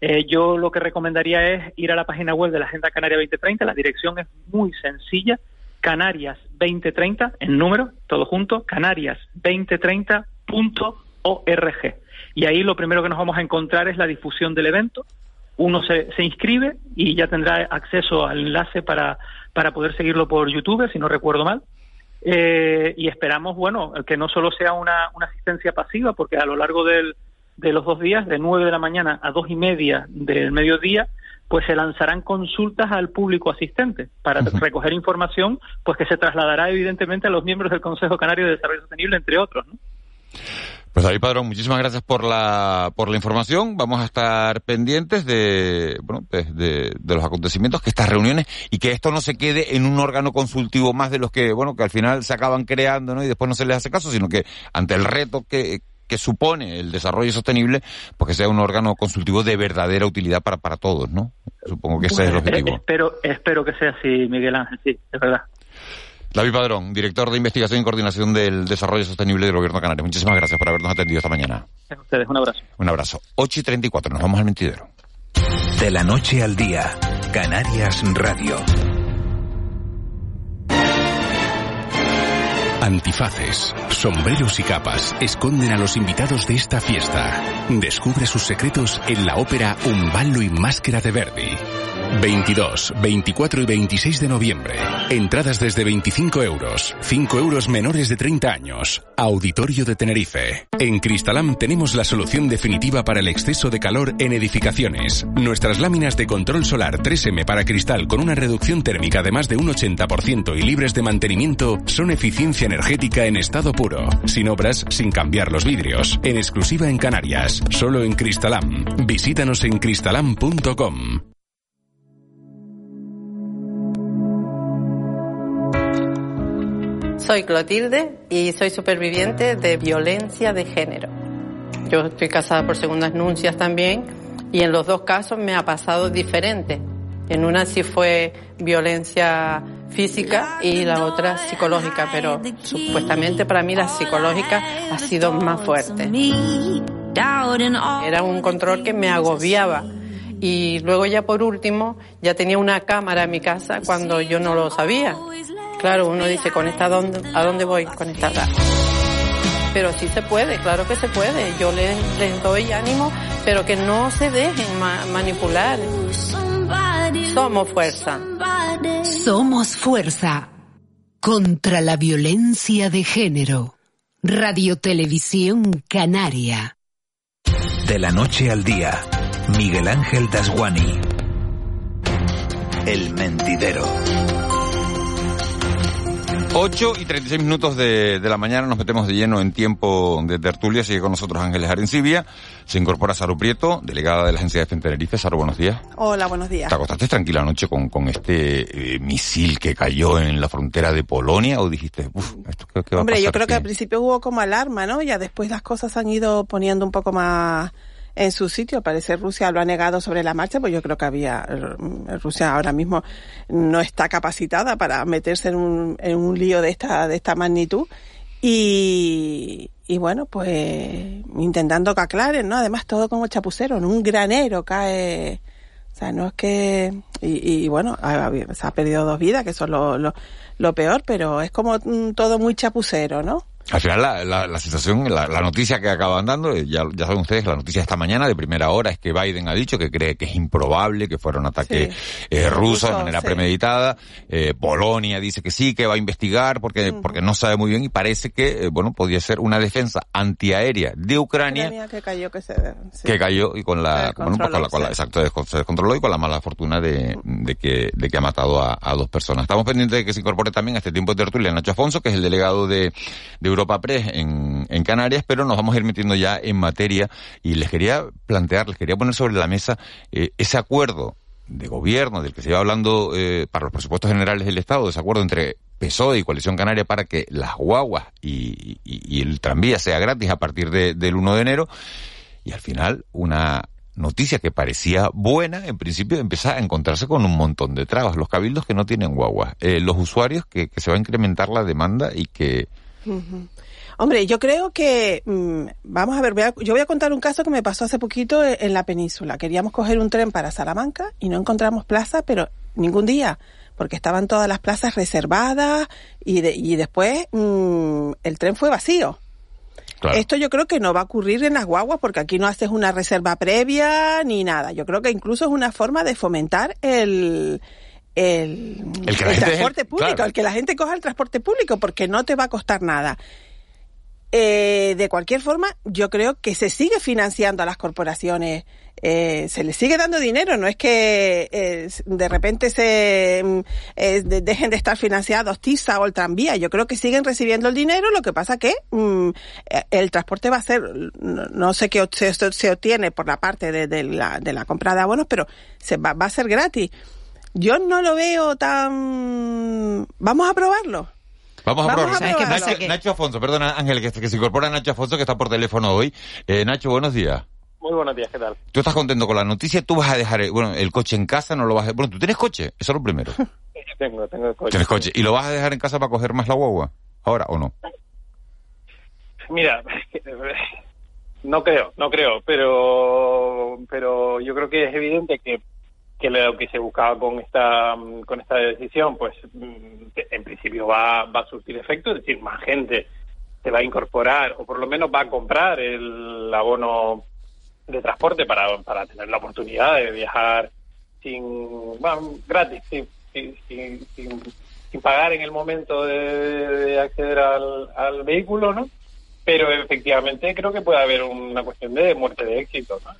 eh, yo lo que recomendaría es ir a la página web de la Agenda Canaria 2030. La dirección es muy sencilla, Canarias 2030, en número, todo junto, canarias2030.org. Y ahí lo primero que nos vamos a encontrar es la difusión del evento. Uno se, se inscribe y ya tendrá acceso al enlace para, para poder seguirlo por YouTube, si no recuerdo mal. Eh, y esperamos, bueno, que no solo sea una, una asistencia pasiva, porque a lo largo del, de los dos días, de nueve de la mañana a dos y media del mediodía, pues se lanzarán consultas al público asistente para recoger información, pues que se trasladará evidentemente a los miembros del Consejo Canario de Desarrollo Sostenible, entre otros. Pues David Padrón, muchísimas gracias por la, por la información. Vamos a estar pendientes de, bueno, de, de, los acontecimientos, que estas reuniones y que esto no se quede en un órgano consultivo más de los que, bueno, que al final se acaban creando, ¿no? Y después no se les hace caso, sino que ante el reto que, que supone el desarrollo sostenible, pues que sea un órgano consultivo de verdadera utilidad para, para todos, ¿no? Supongo que ese es el objetivo. Espero, espero que sea así, Miguel Ángel, sí, es verdad. David Padrón, director de investigación y coordinación del desarrollo sostenible del Gobierno Canario. Muchísimas gracias por habernos atendido esta mañana. A ustedes, un abrazo. Un abrazo. 8 y 34, nos vamos al mentidero. De la noche al día, Canarias Radio. Antifaces, sombreros y capas esconden a los invitados de esta fiesta. Descubre sus secretos en la ópera Un ballo y máscara de Verdi. 22, 24 y 26 de noviembre. Entradas desde 25 euros. 5 euros menores de 30 años. Auditorio de Tenerife. En Cristalam tenemos la solución definitiva para el exceso de calor en edificaciones. Nuestras láminas de control solar 3M para cristal con una reducción térmica de más de un 80% y libres de mantenimiento son eficiencia energética en estado puro. Sin obras, sin cambiar los vidrios. En exclusiva en Canarias. Solo en Cristalam. Visítanos en cristalam.com. Soy Clotilde y soy superviviente de violencia de género. Yo estoy casada por segundas nupcias también y en los dos casos me ha pasado diferente. En una sí fue violencia física y la otra psicológica, pero supuestamente para mí la psicológica ha sido más fuerte. Era un control que me agobiaba y luego ya por último ya tenía una cámara en mi casa cuando yo no lo sabía. Claro, uno dice, ¿con esta dónde, a dónde voy con esta edad? Pero sí se puede, claro que se puede. Yo les, les doy ánimo, pero que no se dejen ma- manipular. Somos fuerza. Somos fuerza contra la violencia de género. Radio Televisión Canaria. De la noche al día, Miguel Ángel Dasguani. El mentidero. 8 y 36 minutos de, de la mañana nos metemos de lleno en tiempo de tertulia. Sigue con nosotros Ángeles Arencibia. Se incorpora Saru Prieto, delegada de la Agencia de Defensa Tenerife. Saru, buenos días. Hola, buenos días. ¿Te acostaste tranquila anoche con, con este eh, misil que cayó en la frontera de Polonia o dijiste, uff, esto qué, qué va Hombre, a pasar? yo creo que al principio hubo como alarma, ¿no? Ya después las cosas han ido poniendo un poco más en su sitio. Parece Rusia lo ha negado sobre la marcha, pues yo creo que había Rusia ahora mismo no está capacitada para meterse en un, en un lío de esta de esta magnitud y y bueno, pues intentando que ¿no? Además todo como chapucero, en un granero cae o sea, no es que... Y, y bueno, se ha perdido dos vidas, que eso es lo, lo, lo peor, pero es como mm, todo muy chapucero, ¿no? Al final la, la, la situación, la, la noticia que acaban dando, eh, ya, ya saben ustedes, la noticia de esta mañana de primera hora es que Biden ha dicho que cree que es improbable que fuera un ataque eh, ruso de manera sí. premeditada. Eh, Polonia dice que sí, que va a investigar porque, porque no sabe muy bien y parece que, eh, bueno, podía ser una defensa antiaérea de Ucrania Ucrania que cayó, que se... sí. que cayó y con la, bueno, pues con la, con la- sí. exacto, se descontroló y con la mala fortuna de, de que, de que ha matado a, a dos personas. Estamos pendientes de que se incorpore también a este tiempo de tertulia Nacho Afonso, que es el delegado de, de Europa Press en, Canarias, pero nos vamos a ir metiendo ya en materia y les quería plantear, les quería poner sobre la mesa eh, ese acuerdo de gobierno del que se iba hablando eh, para los presupuestos generales del Estado, ese acuerdo entre PSOE y Coalición Canaria para que las guaguas y, el tranvía sea gratis a partir de- del 1 de enero y al final una noticia que parecía buena, en principio empieza a encontrarse con un montón de trabas. Los cabildos que no tienen guaguas, eh, los usuarios que se va a incrementar la demanda y que... Hombre, yo creo que, mm, vamos a ver, voy a- yo voy a contar un caso que me pasó hace poquito e- en la península. Queríamos coger un tren para Salamanca y no encontramos plaza, pero ningún día, porque estaban todas las plazas reservadas y, de- y después mm, el tren fue vacío. Esto yo creo que no va a ocurrir en las guaguas porque aquí no haces una reserva previa ni nada. Yo creo que incluso es una forma de fomentar el, el, gente- transporte público, claro. el que la gente coja el transporte público porque no te va a costar nada. Eh, de cualquier forma, yo creo que se sigue financiando a las corporaciones, eh, se les sigue dando dinero, no es que eh, de repente se mm, eh, de- dejen de estar financiados TISA o el tranvía, yo creo que siguen recibiendo el dinero, lo que pasa que mm, eh, el transporte va a ser, no, no sé qué se, se obtiene por la parte de, de la, de la compra de abonos, pero se va, va a ser gratis. Yo no lo veo tan... Vamos a probarlo. Vamos a Vamos probar. a ¿Sabes qué Nacho? Que- Nacho Afonso, perdona Ángel, que, que se incorpora Nacho Afonso, que está por teléfono hoy. Eh, Nacho, buenos días. Muy buenos días, ¿qué tal? ¿Tú estás contento con la noticia? ¿Tú vas a dejar, el, bueno, el coche en casa? ¿No lo vas a... Bueno, ¿tú tienes coche? Eso es lo primero. [laughs] Tengo, tengo el coche. ¿Tienes coche? ¿Y lo vas a dejar en casa para coger más la guagua? ¿Ahora o no? Mira, [laughs] no creo, no creo, pero pero yo creo que es evidente que, que lo que se buscaba con esta mm, con esta decisión pues mm, en principio va, va a surtir efecto es decir más gente se va a incorporar o por lo menos va a comprar el abono de transporte para, para tener la oportunidad de viajar sin bueno, gratis sin, sin, sin, sin, pagar en el momento de, de acceder al, al vehículo no pero efectivamente creo que puede haber una cuestión de muerte de éxito ¿no?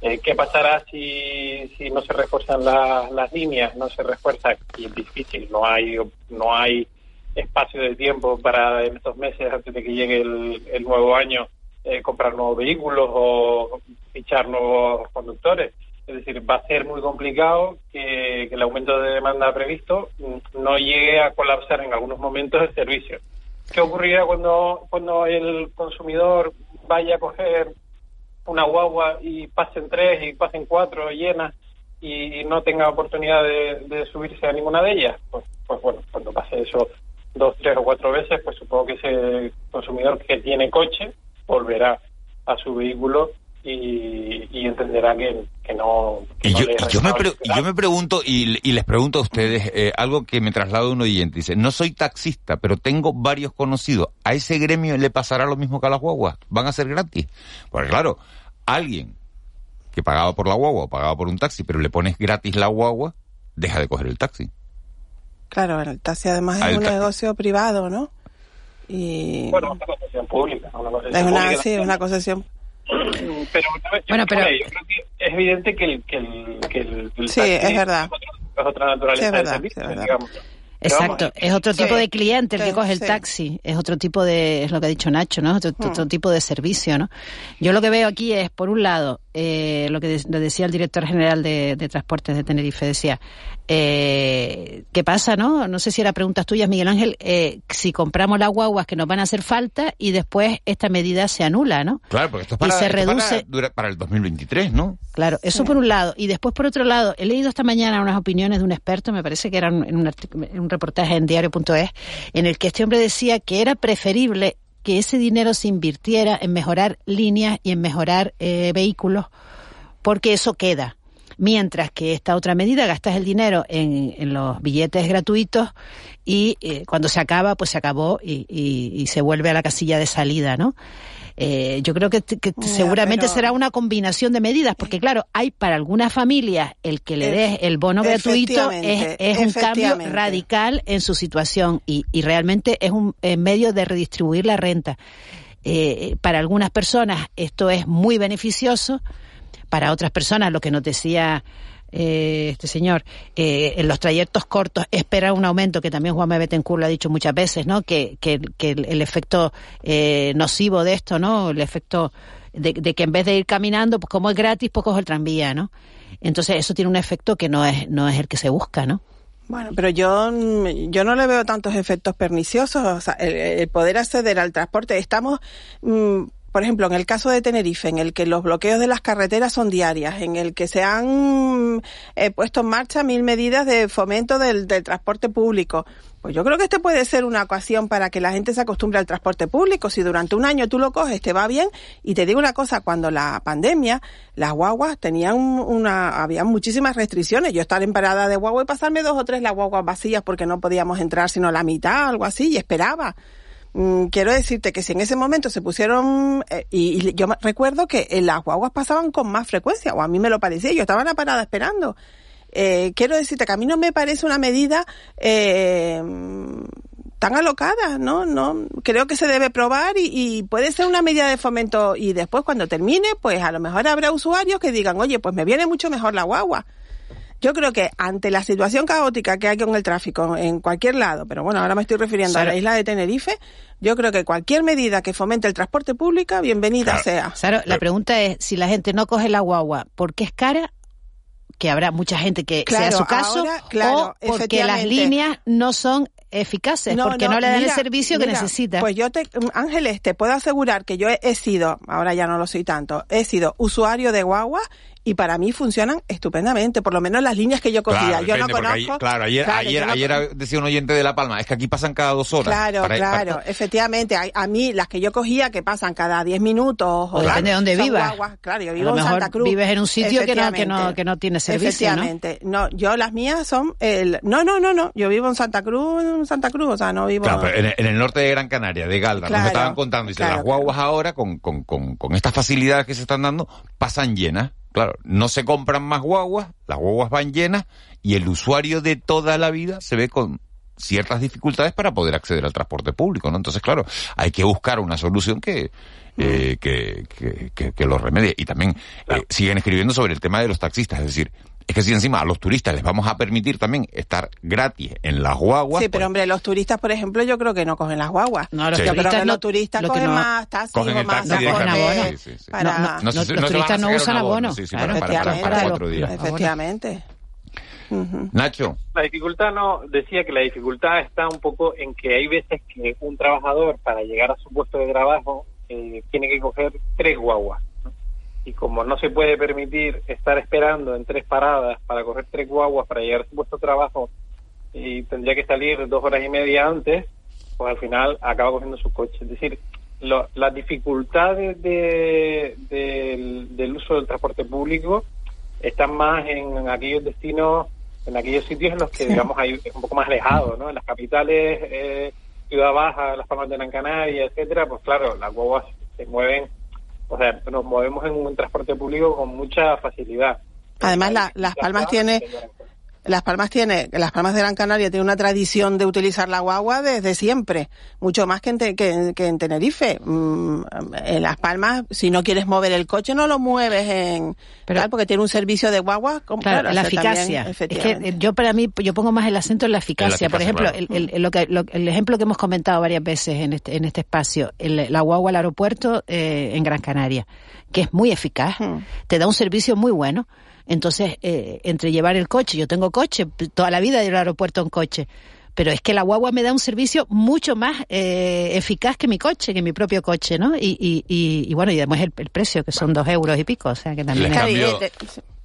Eh, ¿Qué pasará si, si no se refuerzan la, las líneas? No se refuerza, y es difícil, no hay, no hay espacio de tiempo para en estos meses, antes de que llegue el, nuevo año, eh, comprar nuevos vehículos o fichar nuevos conductores. Es decir, va a ser muy complicado que, que el aumento de demanda previsto no llegue a colapsar en algunos momentos el servicio. ¿Qué ocurrirá cuando, cuando el consumidor vaya a coger una guagua y pasen tres y pasen cuatro llenas y no tenga oportunidad de, subirse a ninguna de ellas, pues, pues bueno, cuando pase eso dos, tres o cuatro veces, pues supongo que ese consumidor que tiene coche volverá a su vehículo y, entenderá que, no. y, yo, yo, me yo, me pregunto y, les pregunto a ustedes eh, algo que me traslado un oyente. Dice: No soy taxista, pero tengo varios conocidos. ¿A ese gremio le pasará lo mismo que a las guaguas? ¿Van a ser gratis? Pues claro, alguien que pagaba por la guagua o pagaba por un taxi, pero le pones gratis la guagua, deja de coger el taxi. Claro, el taxi además es un negocio privado, ¿no? Y... Bueno, una concesión pública. Una concesión es una, sí, es una concesión pero, bueno, pero... Yo creo que es evidente que el, que el, que el, sí, es verdad. Es otra naturaleza sí, es verdad, de servicio, digamos. Exacto, es otro tipo de cliente el que coge el taxi, es otro tipo de, es lo que ha dicho Nacho, ¿no? Otro, otro hmm. tipo de servicio, ¿no? Yo lo que veo aquí es, por un lado, eh, lo que decía el director general de, de Transportes de Tenerife, decía, eh, ¿qué pasa, no? No sé si era preguntas tuyas, Miguel Ángel, eh, si compramos las guaguas que nos van a hacer falta y después esta medida se anula, ¿no? Claro, porque esto es para, se reduce... Para, para, el 2023, ¿no? Claro, eso por un lado. Y después, por otro lado, he leído esta mañana unas opiniones de un experto, me parece que eran en un, en un reportaje en diario.es, en el que este hombre decía que era preferible que ese dinero se invirtiera en mejorar líneas y en mejorar eh, vehículos, porque eso queda. Mientras que esta otra medida, gastas el dinero en, en los billetes gratuitos y eh, cuando se acaba, pues se acabó y, y, y se vuelve a la casilla de salida, ¿no? Eh, yo creo que, seguramente será una combinación de medidas, porque claro, hay para algunas familias el que le des el bono gratuito es, un cambio radical en su situación y, realmente es un medio de redistribuir la renta. Eh, para algunas personas esto es muy beneficioso, para otras personas, lo que nos decía eh, este señor, eh, en los trayectos cortos espera un aumento, que también Juan Betancourt lo ha dicho muchas veces, ¿no? Que, que, el, efecto eh, nocivo de esto, ¿no? El efecto de, que en vez de ir caminando, pues como es gratis, pues cojo el tranvía, ¿no? Entonces eso tiene un efecto que no es, no es el que se busca, ¿no? Bueno, pero yo, yo no le veo tantos efectos perniciosos. O sea, el, poder acceder al transporte, estamos mm, por ejemplo, en el caso de Tenerife, en el que los bloqueos de las carreteras son diarias, en el que se han eh, puesto en marcha mil medidas de fomento del, transporte público, pues yo creo que este puede ser una ocasión para que la gente se acostumbre al transporte público. Si durante un año tú lo coges, te va bien. Y te digo una cosa, cuando la pandemia, las guaguas tenían una, había muchísimas restricciones. Yo estar en parada de guagua y pasarme dos o tres las guaguas vacías porque no podíamos entrar sino la mitad, algo así, y esperaba. Mm, quiero decirte que si en ese momento se pusieron, eh, y, yo recuerdo que las guaguas pasaban con más frecuencia, o a mí me lo parecía, yo estaba en la parada esperando. Eh, quiero decirte que a mí no me parece una medida eh, tan alocada, ¿no? no Creo que se debe probar y, puede ser una medida de fomento y después cuando termine, pues a lo mejor habrá usuarios que digan, oye, pues me viene mucho mejor la guagua. Yo creo que ante la situación caótica que hay con el tráfico en cualquier lado, pero bueno, ahora me estoy refiriendo a la isla de Tenerife, yo creo que cualquier medida que fomente el transporte público, bienvenida sea. Claro, la pregunta es, si la gente no coge la guagua, ¿por qué es cara? Que habrá mucha gente que sea su caso, o porque las líneas no son eficaces, porque no, le dan el servicio que necesita. Pues yo, te, Ángeles, te puedo asegurar que yo he, he, sido, ahora ya no lo soy tanto, he sido usuario de guagua y para mí funcionan estupendamente, por lo menos las líneas que yo cogía. Claro, yo no depende, porque conozco. ahí- claro, ayer, Claro, ayer, no ayer decía un oyente de La Palma, es que aquí pasan cada dos horas. Claro, Para- claro, para- efectivamente. A, a mí, las que yo cogía, que pasan cada 10 minutos. O depende de dónde vivas. guaguas. Claro, yo A vivo en Santa Cruz. vives en un sitio que no, que no, que no tiene servicio, ¿no? Efectivamente. ¿no? yo las mías son el... No, no, no, no. Yo vivo en Santa Cruz, en Santa Cruz, o sea, no vivo... Claro, pero en, en el norte de Gran Canaria, de Galda, Claro, nos estaban contando, dice, claro, las guaguas ahora, con, con, con, con estas facilidades que se están dando, pasan llenas. Claro, no se compran más guaguas, las guaguas van llenas, y el usuario de toda la vida se ve con ciertas dificultades para poder acceder al transporte público, ¿no? Entonces, claro, hay que buscar una solución que, eh, que, que, que- que lo remedie. Y también eh, siguen escribiendo sobre el tema de los taxistas, es decir, es que si encima a los turistas les vamos a permitir también estar gratis en las guaguas, Sí, pero hombre, los turistas, por ejemplo, yo creo que no cogen las guaguas. No, los Sí. Yo creo turistas que no- los turistas lo que cogen no- más taxis cogen o el más taxi No directamente. abono. Sí, sí, sí. para... No, no, No los, no turistas no usan abono, sí, sí, claro. para- para- para- para Efectivamente. cuatro días. Efectivamente. Nacho, La dificultad no, decía que la dificultad está un poco en que hay veces que un trabajador para llegar a su puesto de trabajo eh, tiene que coger tres guaguas. Y como no se puede permitir estar esperando en tres paradas para coger tres guaguas para llegar a su puesto de trabajo y tendría que salir dos horas y media antes, pues al final acaba cogiendo su coche. Es decir, lo- las dificultades de- del, del uso del transporte público están más en aquellos destinos, en aquellos sitios en los que, digamos, hay es un poco más alejado, ¿no? En las capitales, eh, Ciudad Baja, Las Palmas de Gran Canaria, etcétera, pues claro, las guaguas se mueven, o sea, nos movemos en un transporte público con mucha facilidad. Además, la- Las Palmas tiene... Las Palmas tiene, Las Palmas de Gran Canaria tiene una tradición de utilizar la guagua desde siempre, mucho más que en, Te- que, en- que en Tenerife. Mm, en Las Palmas, si no quieres mover el coche, no lo mueves en, tal, porque tiene un servicio de guagua. como- Claro, la o sea, también, eficacia. es que yo para mí, yo pongo más el acento en la eficacia. Por eficacia, ejemplo, claro. el, el- lo que- lo- el ejemplo que hemos comentado varias veces en este, en este espacio, el- la guagua al aeropuerto eh, en Gran Canaria, que es muy eficaz, te da un servicio muy bueno. Entonces, eh, entre llevar el coche, yo tengo coche, toda la vida he ido al aeropuerto en coche, pero es que la guagua me da un servicio mucho más eh, eficaz que mi coche, que mi propio coche, ¿no? Y, y, y, y bueno, y además el, el precio, que son dos euros y pico, o sea que también Les es... cambio-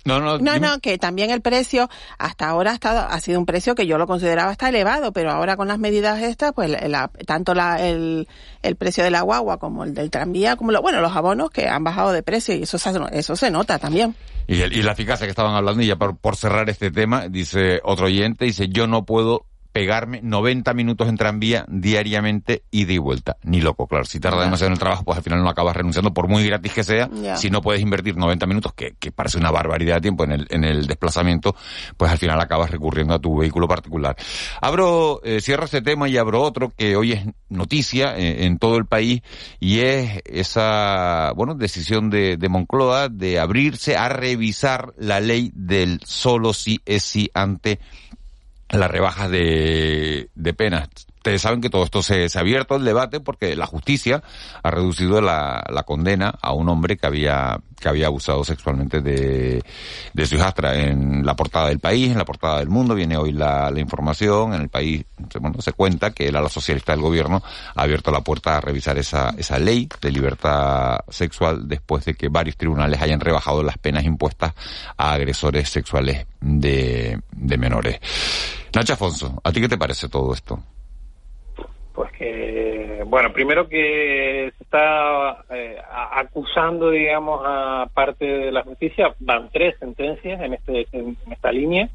no, no, No, dime. no, que también el precio hasta ahora ha, estado, ha sido un precio que yo lo consideraba hasta elevado, pero ahora con las medidas estas, pues la- tanto la, el, el precio de la guagua como el del tranvía, como lo, bueno, los abonos que han bajado de precio y eso se, eso se nota también. Y, el- y la eficacia que estaban hablando, y ya por, por cerrar este tema, dice otro oyente, dice, yo no puedo pegarme 90 minutos en tranvía diariamente ida y vuelta. Ni loco, claro. Si tarda demasiado en el trabajo, pues al final no acabas renunciando, por muy gratis que sea. Si no puedes invertir 90 minutos, que, que parece una barbaridad de tiempo en el, en el desplazamiento, pues al final acabas recurriendo a tu vehículo particular. Abro, eh, cierro este tema y abro otro que hoy es noticia eh, en todo el país y es esa, bueno, decisión de, de Moncloa de abrirse a revisar la ley del solo sí es sí ante las rebajas de, de penas. Ustedes saben que todo esto se, ha abierto el debate porque la justicia ha reducido la, la condena a un hombre que había, que había abusado sexualmente de, de su hijastra. En la portada del país, en la portada del mundo, viene hoy la, la información. En el país, bueno, se cuenta que el ala socialista del gobierno ha abierto la puerta a revisar esa, esa ley de libertad sexual después de que varios tribunales hayan rebajado las penas impuestas a agresores sexuales de, de menores. Nacho Afonso, ¿a ti qué te parece todo esto? Pues que, bueno, primero que se está eh, acusando, digamos, a parte de la justicia, van tres sentencias en, este, en esta línea,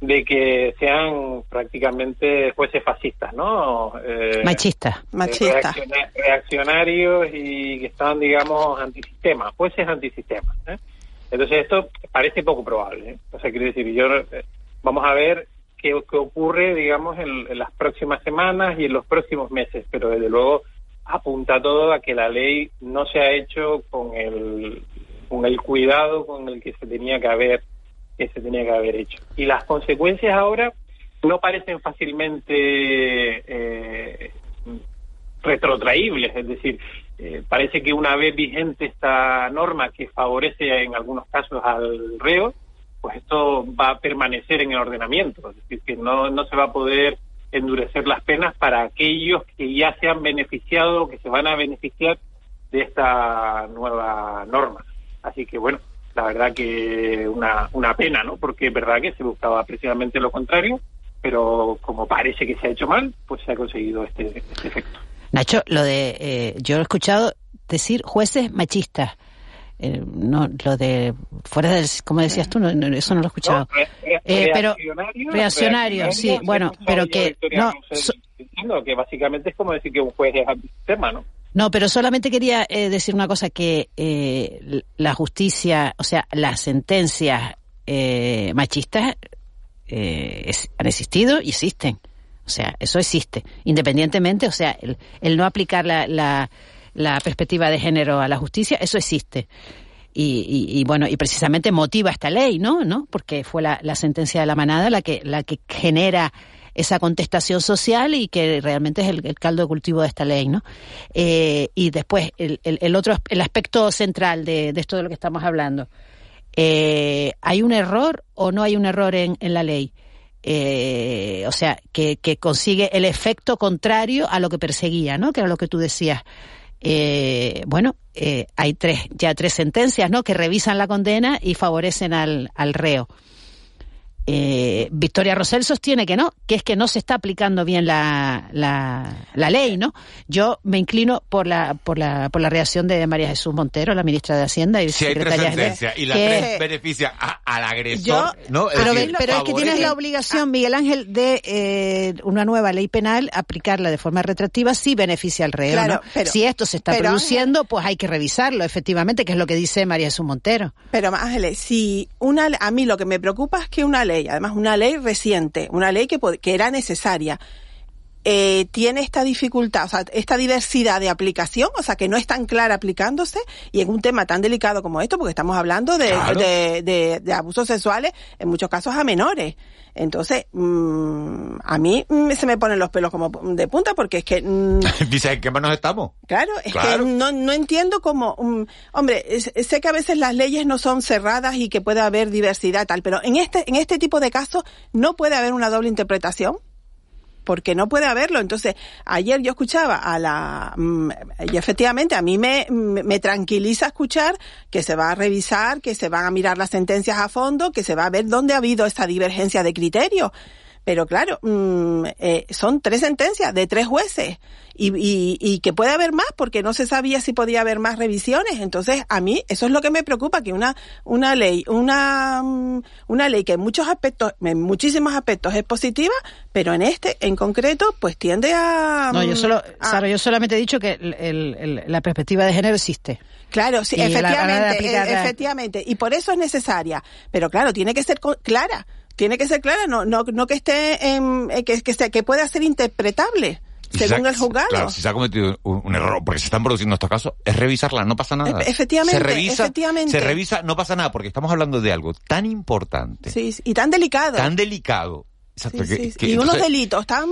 de que sean prácticamente jueces fascistas, ¿no? Eh, Machista. Machista. reacciona- reaccionarios y que están, digamos, antisistema, jueces antisistema. ¿eh? Entonces esto parece poco probable. ¿eh? O sea, quiero decir, yo eh, vamos a ver qué, qué ocurre, digamos, en, en las próximas semanas y en los próximos meses, pero desde luego apunta todo a que la ley no se ha hecho con el con el cuidado con el que se tenía que haber que se tenía que haber hecho. Y las consecuencias ahora no parecen fácilmente eh, retrotraíbles, es decir, eh, parece que una vez vigente esta norma que favorece en algunos casos al reo, pues esto va a permanecer en el ordenamiento, es decir, que no, no se va a poder endurecer las penas para aquellos que ya se han beneficiado o que se van a beneficiar de esta nueva norma. Así que bueno, la verdad que una, una pena, ¿no? Porque es verdad que se buscaba precisamente lo contrario, pero como parece que se ha hecho mal, pues se ha conseguido este, este efecto. Nacho, lo de, eh, yo he escuchado decir jueces machistas. Eh, no, lo de fuera del, como decías tú, no, no, eso no lo he escuchado. Eh, pero reaccionario, sí, bueno, pero que no, so- Diciendo que básicamente es como decir que un juez es antisistema, ¿no? No, pero solamente quería eh, decir una cosa, que eh, la justicia, o sea, las sentencias eh, machistas es- han existido y existen. O sea, eso existe. Independientemente, o sea, el, el no aplicar la, la, la perspectiva de género a la justicia, eso existe. Y, bueno, y precisamente motiva esta ley, ¿no? ¿No? Porque fue la, sentencia de la manada la que, la que genera esa contestación social y que realmente es el, el caldo de cultivo de esta ley, ¿no? Eh, y después, el, el, el otro, el aspecto central de, de esto de lo que estamos hablando. Eh, ¿Hay un error o no hay un error en, en la ley? Eh, o sea, que, que consigue el efecto contrario a lo que perseguía, ¿no? Que era lo que tú decías. Eh, bueno, eh, hay tres, ya tres sentencias, ¿no? Que revisan la condena y favorecen al, al reo. Eh, Victoria Rosell sostiene que no, que es que no se está aplicando bien la, la, la ley, ¿no? Yo me inclino por la, por la, por la reacción de María Jesús Montero, la ministra de Hacienda y Si hay tres secretaria sentencias y las que- tres benefician a- al agresor, yo, ¿no? Es pero, decir, pero es que tienes la obligación, Miguel Ángel, de eh, una nueva ley penal, aplicarla de forma retroactiva si beneficia al reo. Claro, ¿no? pero- si esto se está pero, produciendo, pues hay que revisarlo, efectivamente, que es lo que dice María Jesús Montero. Pero Ángeles, si una, a mí lo que me preocupa es que una ley, además una ley reciente, una ley que, que era necesaria, eh, tiene esta dificultad, o sea, esta diversidad de aplicación, o sea, que no es tan clara aplicándose, y en un tema tan delicado como esto, porque estamos hablando de, Claro. de, de- de abusos sexuales, en muchos casos a menores. Entonces, mm, a mí mm, se me ponen los pelos como de punta, porque es que mm, [laughs] Dice, ¿en qué manos estamos? Claro, es Claro. que no, no entiendo cómo, um, hombre, sé que a veces las leyes no son cerradas y que puede haber diversidad tal, pero en este, en este tipo de casos no puede haber una doble interpretación. Porque no puede haberlo. Entonces, ayer yo escuchaba a la, mm, y efectivamente a mí me, me me tranquiliza escuchar que se va a revisar, que se van a mirar las sentencias a fondo, que se va a ver dónde ha habido esta divergencia de criterio. Pero claro, mm, eh, son tres sentencias de tres jueces y, y, y que puede haber más porque no se sabía si podía haber más revisiones. Entonces, a mí eso es lo que me preocupa, que una, una ley, una, mm, una ley que en muchos aspectos, en muchísimos aspectos es positiva, pero en este, en concreto, pues tiende a... No, yo solo, mm, a- Sara, yo solamente he dicho que el- el- el- la perspectiva de género existe. Claro, sí, Y a la efectivamente, e- la- efectivamente, y por eso es necesaria. Pero claro, tiene que ser clara, tiene que ser clara, no, no, no que esté, en, eh, que, que, sea- que pueda ser interpretable Y según ha- el juzgado. Claro, si se ha cometido un, un error, porque se están produciendo estos casos, es revisarla, no pasa nada. E- efectivamente, se revisa, efectivamente. Se revisa, no pasa nada, porque estamos hablando de algo tan importante, sí, y tan delicado. tan delicado. Exacto, Sí, que- sí, que y unos delitos tan,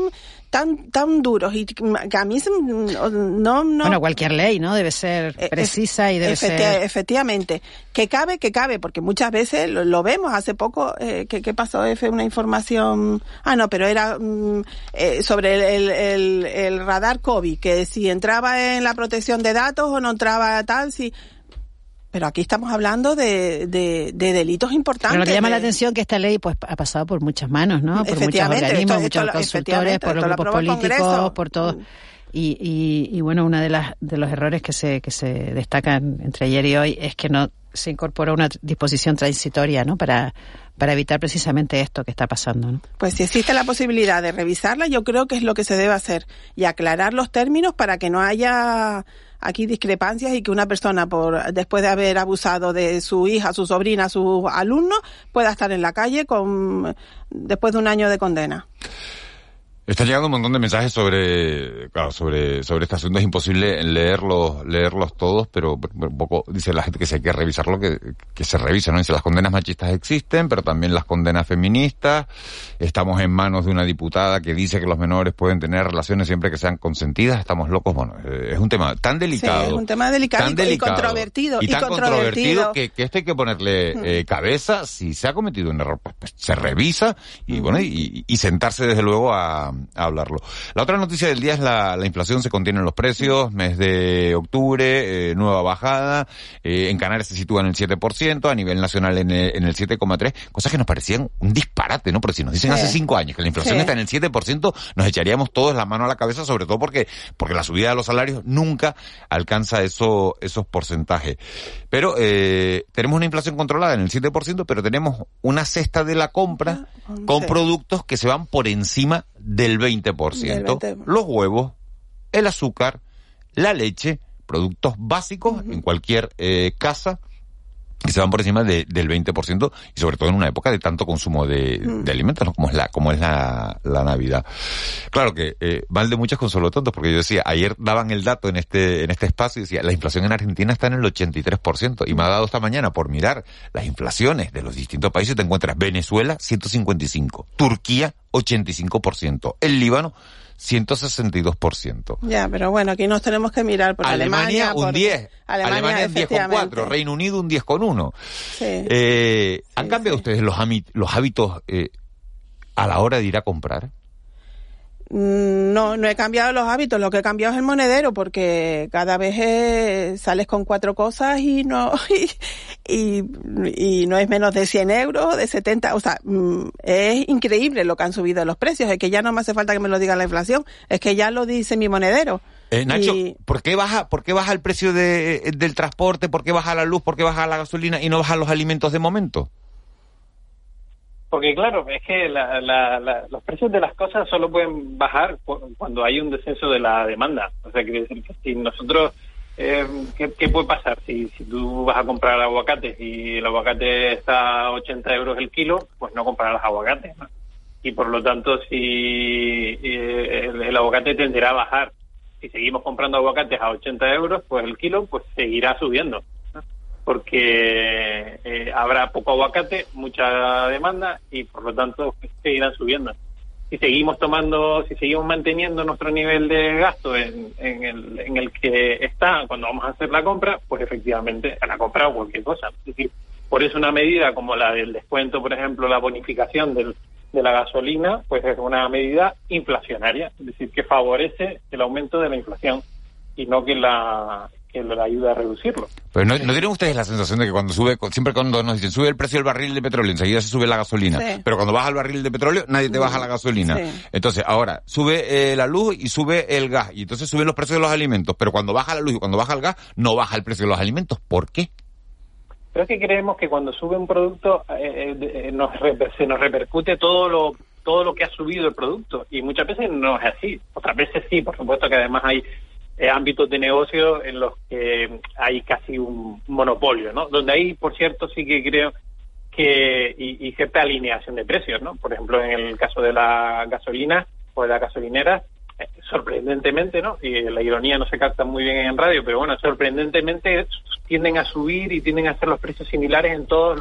tan, tan duros y que a mí se- no, no, Bueno, cualquier ley, ¿no? Debe ser Eh, precisa y debe Efecti- ser... Efectivamente. Que cabe, que cabe, porque muchas veces lo, lo vemos. Hace poco, eh, ¿qué, qué pasó? F, una información. Ah, no, pero era mm, eh, sobre el, el, el- el radar COVID, que si entraba en la protección de datos o no entraba tal, si. Pero aquí estamos hablando de, de, de delitos importantes. Pero lo que llama la atención que esta ley pues ha pasado por muchas manos, ¿no? Por muchos organismos, esto- muchos consultores, por los grupos políticos, por todo. Y, y, y bueno, uno de, las, de los errores que se, que se destacan entre ayer y hoy es que no se incorporó una disposición transitoria, ¿no? Para, para evitar precisamente esto que está pasando, ¿no? Pues si existe la posibilidad de revisarla, yo creo que es lo que se debe hacer y aclarar los términos para que no haya aquí discrepancias y que una persona por después de haber abusado de su hija, su sobrina, su alumno pueda estar en la calle con después de un año de condena. Está llegando un montón de mensajes sobre, claro, sobre, sobre este asunto. Es imposible leerlos, leerlos todos, pero un poco dice la gente que si hay que revisarlo, que, que se revise, ¿no? Dice las condenas machistas existen, pero también las condenas feministas. Estamos en manos de una diputada que dice que los menores pueden tener relaciones siempre que sean consentidas. Estamos locos. Bueno, eh, es un tema tan delicado. Sí, es un tema delicado tan y- y delicado, controvertido, Y, y tan controvertido. controvertido que, que esto hay que ponerle eh, cabeza. Si se ha cometido un error, pues, pues, se revisa y bueno, y, y sentarse desde luego a, a hablarlo. La otra noticia del día es la, la inflación se contiene en los precios, mes de octubre, eh, nueva bajada, eh, en Canarias se sitúa en el 7%, a nivel nacional en el, en el 7,3%, cosas que nos parecían un disparate, ¿no? Porque si nos dicen hace cinco años que la inflación Sí. está en el 7%, nos echaríamos todos la mano a la cabeza, sobre todo porque, porque la subida de los salarios nunca alcanza eso, esos porcentajes. Pero eh, tenemos una inflación controlada en el 7%, pero tenemos una cesta de la compra con productos que se van por encima del 20%. Del 20%. Los huevos, el azúcar, la leche, productos básicos en cualquier eh, casa que se van por encima de- del 20% y sobre todo en una época de tanto consumo de, Mm. de alimentos ¿no? como es la como es la, la Navidad. Claro que eh, mal de muchos consuelo tontos porque yo decía, ayer daban el dato en este en este espacio y decía, la inflación en Argentina está en el 83% y me ha dado esta mañana por mirar las inflaciones de los distintos países te encuentras Venezuela 155, Turquía 85%, el Líbano 162%. Ya, pero bueno, aquí nos tenemos que mirar por Alemania, Alemania. un por- 10, Alemania, Alemania un 10,4, efectivamente. Reino Unido un 10,1. Sí. Eh, ¿Han cambiado ustedes los, los hábitos eh, a la hora de ir a comprar? Mm, No, no he cambiado los hábitos, lo que he cambiado es el monedero, porque cada vez eh, sales con cuatro cosas y no [laughs] y, y, y no es menos de 100 euros, de 70, o sea, mm, es increíble lo que han subido los precios, es que ya no me hace falta que me lo diga la inflación, es que ya lo dice mi monedero. Eh, Nacho, Y- ¿por qué baja, por qué baja el precio de, del transporte? ¿Por qué baja la luz? ¿Por qué baja la gasolina y no bajan los alimentos de momento? Porque claro, es que la- la- la- los precios de las cosas solo pueden bajar cu- cuando hay un descenso de la demanda. O sea, quiere decir que si nosotros, eh, ¿qué, qué puede pasar? Si, si tú vas a comprar aguacates y el aguacate está a 80 euros el kilo, pues no comprarás aguacates. Y por lo tanto, si eh, el, el aguacate tenderá a bajar. Si seguimos comprando aguacates a 80 euros, pues el kilo pues seguirá subiendo porque eh, habrá poco aguacate, mucha demanda y por lo tanto seguirán subiendo. Si seguimos tomando, si seguimos manteniendo nuestro nivel de gasto en, el, en el que está cuando vamos a hacer la compra, pues efectivamente a la compra o cualquier cosa. Por eso una medida como la del descuento, por ejemplo, la bonificación del, de la gasolina, pues es una medida inflacionaria, es decir, que favorece el aumento de la inflación y no que la que la ayuda a reducirlo. Pero no, ¿no tienen ustedes la sensación de que cuando sube, siempre cuando nos dicen sube el precio del barril de petróleo, enseguida se sube la gasolina, Sí. pero cuando baja el barril de petróleo nadie te baja la gasolina. Sí. Entonces, ahora, sube eh, la luz y sube el gas, y entonces suben los precios de los alimentos, pero cuando baja la luz y cuando baja el gas, no baja el precio de los alimentos. ¿Por qué? Pero es que creemos que cuando sube un producto eh, eh, nos reper- se nos repercute todo lo todo lo que ha subido el producto y muchas veces no es así. Otras veces sí, por supuesto que además hay eh, ámbitos de negocio en los que hay casi un monopolio, ¿no? Donde ahí, por cierto, sí que creo que y, y cierta alineación de precios, ¿no? Por ejemplo, en el caso de la gasolina o de la gasolinera, eh, sorprendentemente, ¿no? Y la ironía no se capta muy bien en radio, pero bueno, sorprendentemente tienden a subir y tienden a ser los precios similares en todas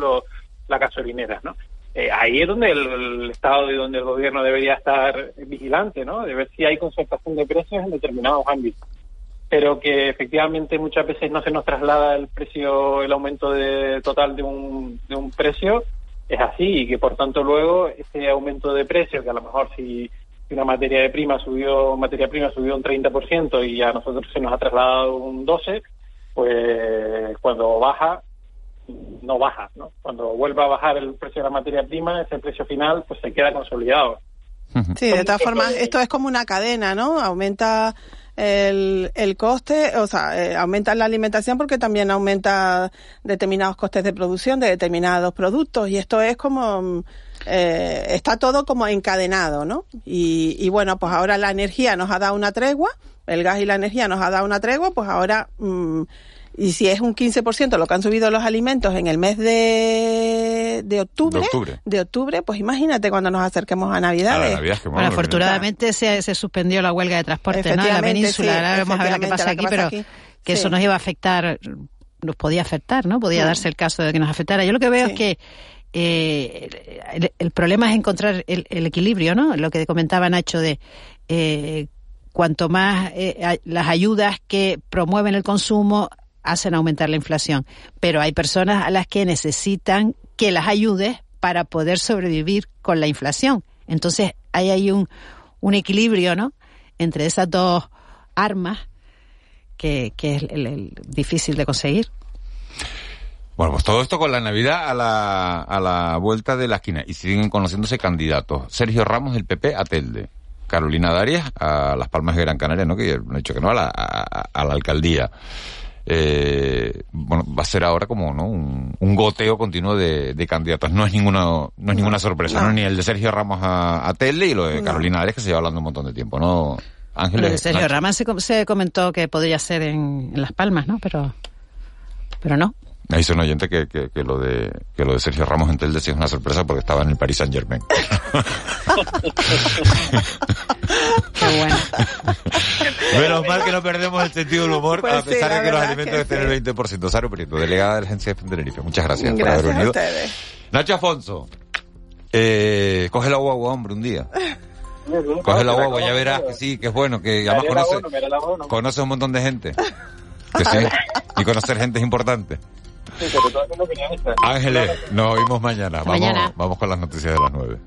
las gasolineras, ¿no? Eh, ahí es donde el Estado y donde el gobierno debería estar vigilante, ¿no? De ver si hay concertación de precios en determinados ámbitos. Pero que efectivamente muchas veces no se nos traslada el precio, el aumento de, total de un, de un precio, es así, y que por tanto luego ese aumento de precio, que a lo mejor si una materia de prima subió, materia prima subió un 30% y a nosotros se nos ha trasladado un 12%, pues cuando baja, no baja, ¿no? Cuando vuelva a bajar el precio de la materia prima, ese precio final pues se queda consolidado. Sí, de todas formas, esto es como una cadena, ¿no? Aumenta el, el coste, o sea, eh, aumenta la alimentación porque también aumenta determinados costes de producción de determinados productos y esto es como, mm, eh, está todo como encadenado, ¿no? Y, y bueno, pues ahora la energía nos ha dado una tregua, el gas y la energía nos ha dado una tregua, pues ahora, mm, y si es un 15% lo que han subido los alimentos en el mes de, de octubre, De octubre. de octubre, pues imagínate cuando nos acerquemos a Navidades. A Navidad, que Bueno, bueno, afortunadamente se, se suspendió la huelga de transporte ¿no? en la península. sí, Ahora vamos a ver qué efectivamente, pasa la aquí, que pasa pero aquí. que Sí. eso nos iba a afectar, nos podía afectar, ¿no? Podía Mm. darse el caso de que nos afectara. Yo lo que veo es que eh, el, el problema es encontrar el, el equilibrio, ¿no? Lo que comentaba Nacho de eh, cuanto más eh, las ayudas que promueven el consumo hacen aumentar la inflación, pero hay personas a las que necesitan que las ayudes para poder sobrevivir con la inflación. Entonces, hay ahí un, un equilibrio, ¿no? Entre esas dos armas que, es el difícil de conseguir. Bueno, pues todo esto con la Navidad a la, a la vuelta de la esquina. Y siguen conociéndose candidatos. Sergio Ramos del PP a Telde. Carolina Darias a Las Palmas de Gran Canaria, ¿no? Que han dicho que no a la, a, a la alcaldía. Eh, bueno, va a ser ahora como ¿no? un, un goteo continuo de, de, candidatos. No es ninguna, no es ninguna sorpresa, no. Ni el de Sergio Ramos a, a Telde y lo de Carolina Darias que se lleva hablando un montón de tiempo, ¿no? Ángeles. Lo de Sergio. Ramos se, se, comentó que podría ser en, en Las Palmas, ¿no? Pero, pero no. Ahí son oyente que, que, que, lo de que lo de Sergio Ramos en Telde sí es una sorpresa porque estaba en el Paris Saint Germain. Qué bueno. Menos mal que no perdemos el sentido del humor Pues a pesar de que los alimentos que estén en el 20%. Saro Prieto, delegada de la Agencia de Tenerife. Muchas gracias, por Gracias haber a venido. ustedes. Nacho Afonso, eh, coge la guagua, hombre, un día. Coge la guagua, ya verás que sí, que es bueno, que además conoce, conoce un montón de gente. Que sí, [laughs] y conocer gente es importante. Ángeles, nos oímos mañana. Vamos, Mañana. vamos con las noticias de las nueve.